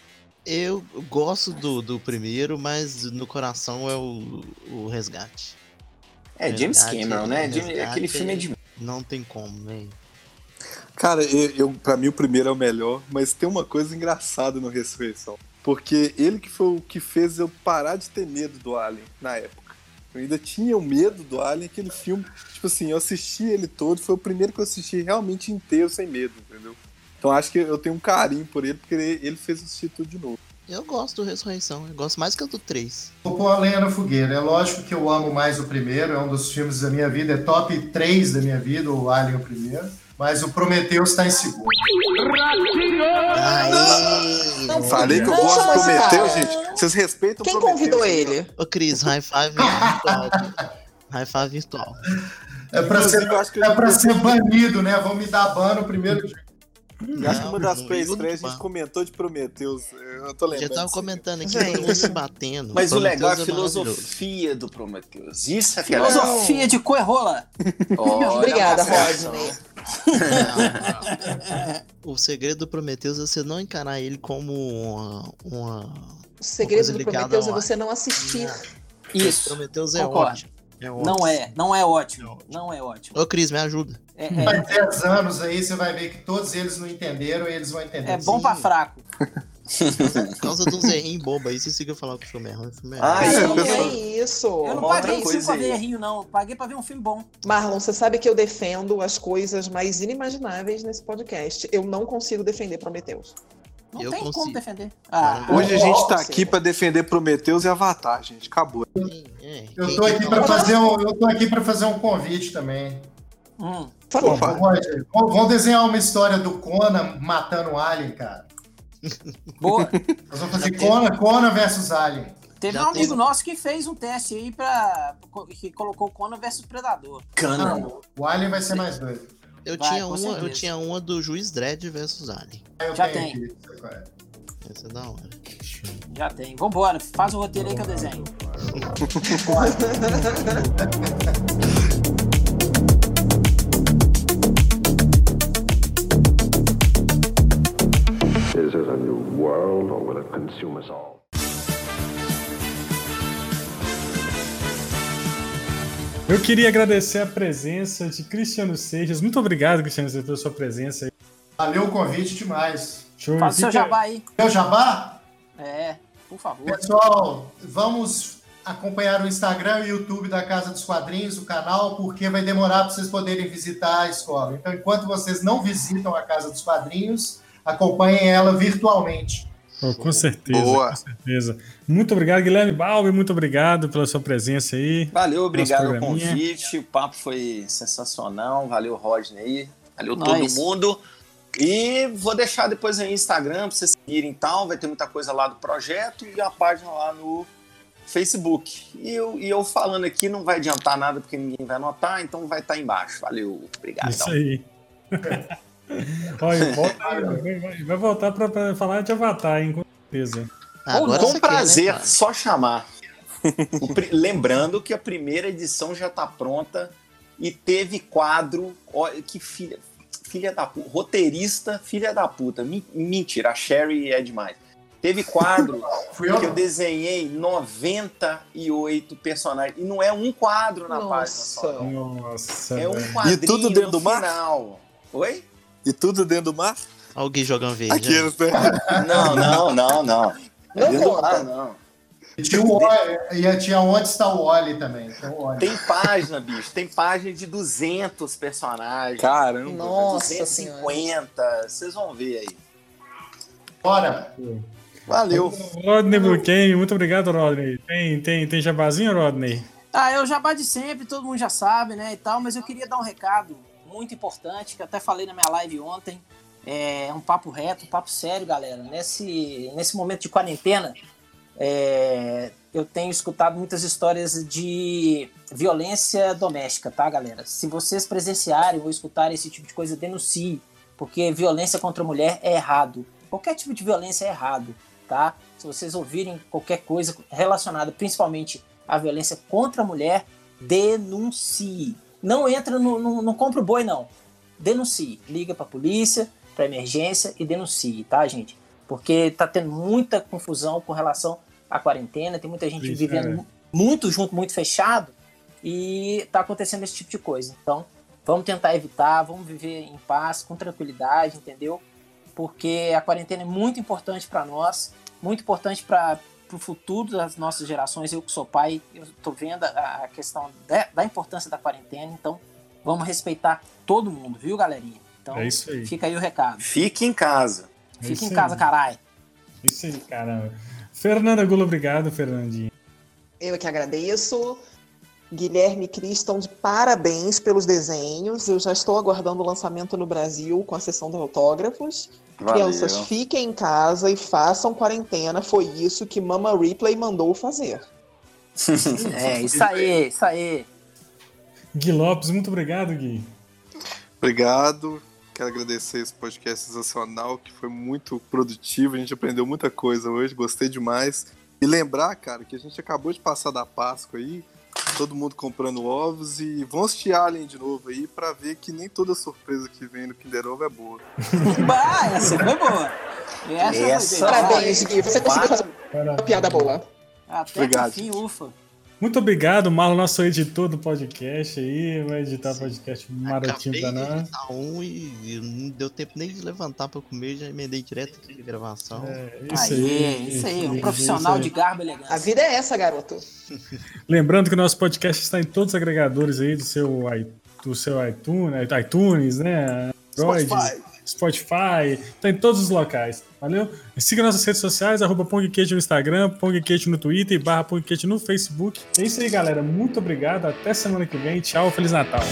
Eu gosto do, do primeiro, mas no coração é o, o Resgate. É James Resgate, Cameron, né? resgate. Aquele filme é de. Não tem como, velho. Cara, eu, eu, pra mim o primeiro é o melhor, mas tem uma coisa engraçada no Ressurreição. Porque ele que foi o que fez eu parar de ter medo do Alien na época. Eu ainda tinha o medo do Alien, aquele filme. Tipo assim, eu assisti ele todo, foi o primeiro que eu assisti realmente inteiro, sem medo, entendeu? Então acho que eu tenho um carinho por ele, porque ele fez assistir tudo de novo. Eu gosto do Ressurreição, eu gosto mais que o do 3. Vou pôr a lenha na fogueira. É lógico que eu amo mais o primeiro, é um dos filmes da minha vida, é top 3 da minha vida, o Alien é o primeiro. Mas o Prometheus está em segundo. Aê! Não, Falei que eu gosto do Prometheus, cara, gente. Vocês respeitam o Quem Prometheus, convidou né? ele? Ô Cris, high five virtual. high five virtual. É pra ser, eu é pra ser banido, né? Vão me dar ban no primeiro dia. Acho que uma das pré-estreias a gente comentou de Prometheus. Eu tô Já lembrando. tava disso. comentando aqui, todo mundo se batendo. Mas o legal é a maravilhoso. filosofia do Prometheus. Isso é é. Filosofia de coerrola. Olha, Obrigada, observação. Rodney. O segredo do Prometheus é você não encarar ele como uma. uma... O segredo coisa do Prometheus é você não assistir. Isso. Prometheus é Concordo. ótimo. É ótimo. Não é, não é ótimo. Não é ótimo. Ô Cris, me ajuda. É, é- Faz 10 anos aí, você vai ver que todos eles não entenderam e eles vão entender. é bom pra fraco. Por causa de uns errinhos bobos aí, vocês ficam falando que o filme é ruim. O filme é Ah, ruim. é, Não, pessoal. é isso. Eu não Uma paguei isso pra ver errinho, não. Eu Paguei pra ver um filme bom. Marlon, você sabe que eu defendo as coisas mais inimagináveis nesse podcast. Eu não consigo defender Prometheus. Não Eu tem como consigo. defender. Ah, Hoje a gente tá aqui pra defender Prometheus e Avatar, gente. Acabou. É, Eu tô aqui para não- fazer um, eu tô aqui para fazer um convite também. hum. Pô. Roger, vamos desenhar uma história do Conan matando o Alien, cara. Boa. Nós vamos fazer. Conan, Conan versus Alien. Teve Já um amigo teve. nosso que fez um teste aí pra. que colocou Conan versus Predador. Cana. Não, o Alien vai ser mais doido. Eu, Vai, tinha uma, eu tinha uma do Juiz Dredd versus Alien. Eu Já tem. Essa é da hora. Já tem. Vambora, faz o roteiro aí que eu desenho. Eu queria agradecer a presença de Cristiano Seixas. Muito obrigado, Cristiano Seixas, pela sua presença aí. Valeu o convite demais. Show. Faz o seu jabá aí. Meu jabá? É, por favor. Pessoal, vamos acompanhar o Instagram e o YouTube da Casa dos Quadrinhos, o canal, porque vai demorar para vocês poderem visitar a escola. Então, enquanto vocês não visitam a Casa dos Quadrinhos, acompanhem ela virtualmente. Pô, com certeza, Boa. com certeza. Muito obrigado, Guilherme Balbi, muito obrigado pela sua presença aí. Valeu, obrigado pelo convite. O papo foi sensacional. Valeu, Rodney. Valeu Nós. todo mundo. E vou deixar depois aí no Instagram pra vocês seguirem e tal. Vai ter muita coisa lá do projeto e a página lá no Facebook. E eu, e eu falando aqui não vai adiantar nada porque ninguém vai anotar, então vai estar embaixo. Valeu, obrigado. Isso aí. Olha, volta aí, vai- voltar pra, pra falar de Avatar, hein, com certeza. Agora Com você quer, né, prazer, só chamar. Lembrando que a primeira edição já está pronta e teve quadro. Olha que filha, filha da puta. Roteirista, filha da puta. Mentira, a Sherry é demais. Teve quadro que eu desenhei 98 personagens. E não é um quadro na página só. Nossa. Nossa, É um quadrinho E tudo dentro no do mar? final. Oi? E tudo dentro do mar? Alguém jogando verde. Aqui, né? Não, não, não, não. É Não dentro do mar, não. E tinha, o Wally- e tinha onde está o Wally também. Tem o Wally. Tem página, bicho. Tem página de 200 personagens. Caramba. Nossa senhora. 250. Vocês vão ver aí. Bora. Valeu. Rodney Buchanan, muito obrigado, Rodney. Tem, tem, tem jabazinho, Rodney? Ah, eu jabá de sempre, todo mundo já sabe, né, e tal, mas eu queria dar um recado muito importante, que até falei na minha live ontem. É um papo reto, um papo sério, galera. Nesse, nesse momento de quarentena, é, eu tenho escutado muitas histórias de violência doméstica, tá, galera? Se vocês presenciarem ou escutarem esse tipo de coisa, denuncie, porque violência contra a mulher é errado. Qualquer tipo de violência é errado, tá? Se vocês ouvirem qualquer coisa relacionada principalmente à violência contra a mulher, denuncie. Não entra no, no, não compra o boi, não. Denuncie. Liga pra polícia, pra emergência e denuncie, tá, gente? Porque tá tendo muita confusão com relação à quarentena, tem muita gente Isso, vivendo é. mu- muito junto, muito fechado, e tá acontecendo esse tipo de coisa. Então, vamos tentar evitar, vamos viver em paz, com tranquilidade, entendeu? Porque a quarentena é muito importante para nós, muito importante para o futuro das nossas gerações. Eu que sou pai, eu tô vendo a, a questão da, da importância da quarentena, então vamos respeitar todo mundo, viu, galerinha? Então, É isso aí. fica aí o recado. Fique em casa. É isso em casa, caralho. Isso aí, caramba. Fernanda Gula, obrigado, Fernandinho. Eu que agradeço. Guilherme e Cris estão de parabéns pelos desenhos. Eu já estou aguardando o lançamento no Brasil com a sessão de autógrafos. Crianças, fiquem em casa e façam quarentena. Foi isso que Mama Ripley mandou fazer. É, isso aí, isso aí. Gui Lopes, muito obrigado, Gui. Obrigado. Quero agradecer esse podcast sensacional, que foi muito produtivo. A gente aprendeu muita coisa hoje, gostei demais. E lembrar, cara, que a gente acabou de passar da Páscoa aí, todo mundo comprando ovos e vão assistir Alien de novo aí pra ver que nem toda surpresa que vem no Kinder Ovo é boa. Bah, essa foi boa. Essa, Essa foi. Parabéns, Gui. Você conseguiu fazer uma piada boa. Até Obrigado. que enfim, ufa. Muito obrigado, Marlon, nosso editor do podcast aí. Vai editar podcast marotinho Acabei pra de nós. um e e não deu tempo nem de levantar pra comer, já emendei direto aqui de gravação. É, Aí, isso aí, um profissional de garbo e elegância. A vida é essa, garoto. Lembrando que o nosso podcast está em todos os agregadores aí do seu, do seu iTunes, iTunes, né? Android, Spotify, tá em todos os locais, valeu? Siga nossas redes sociais, arroba no Instagram, PongQueijo no Twitter e barra PongQueijo no Facebook. É isso aí, galera. Muito obrigado. Até semana que vem. Tchau. Feliz Natal.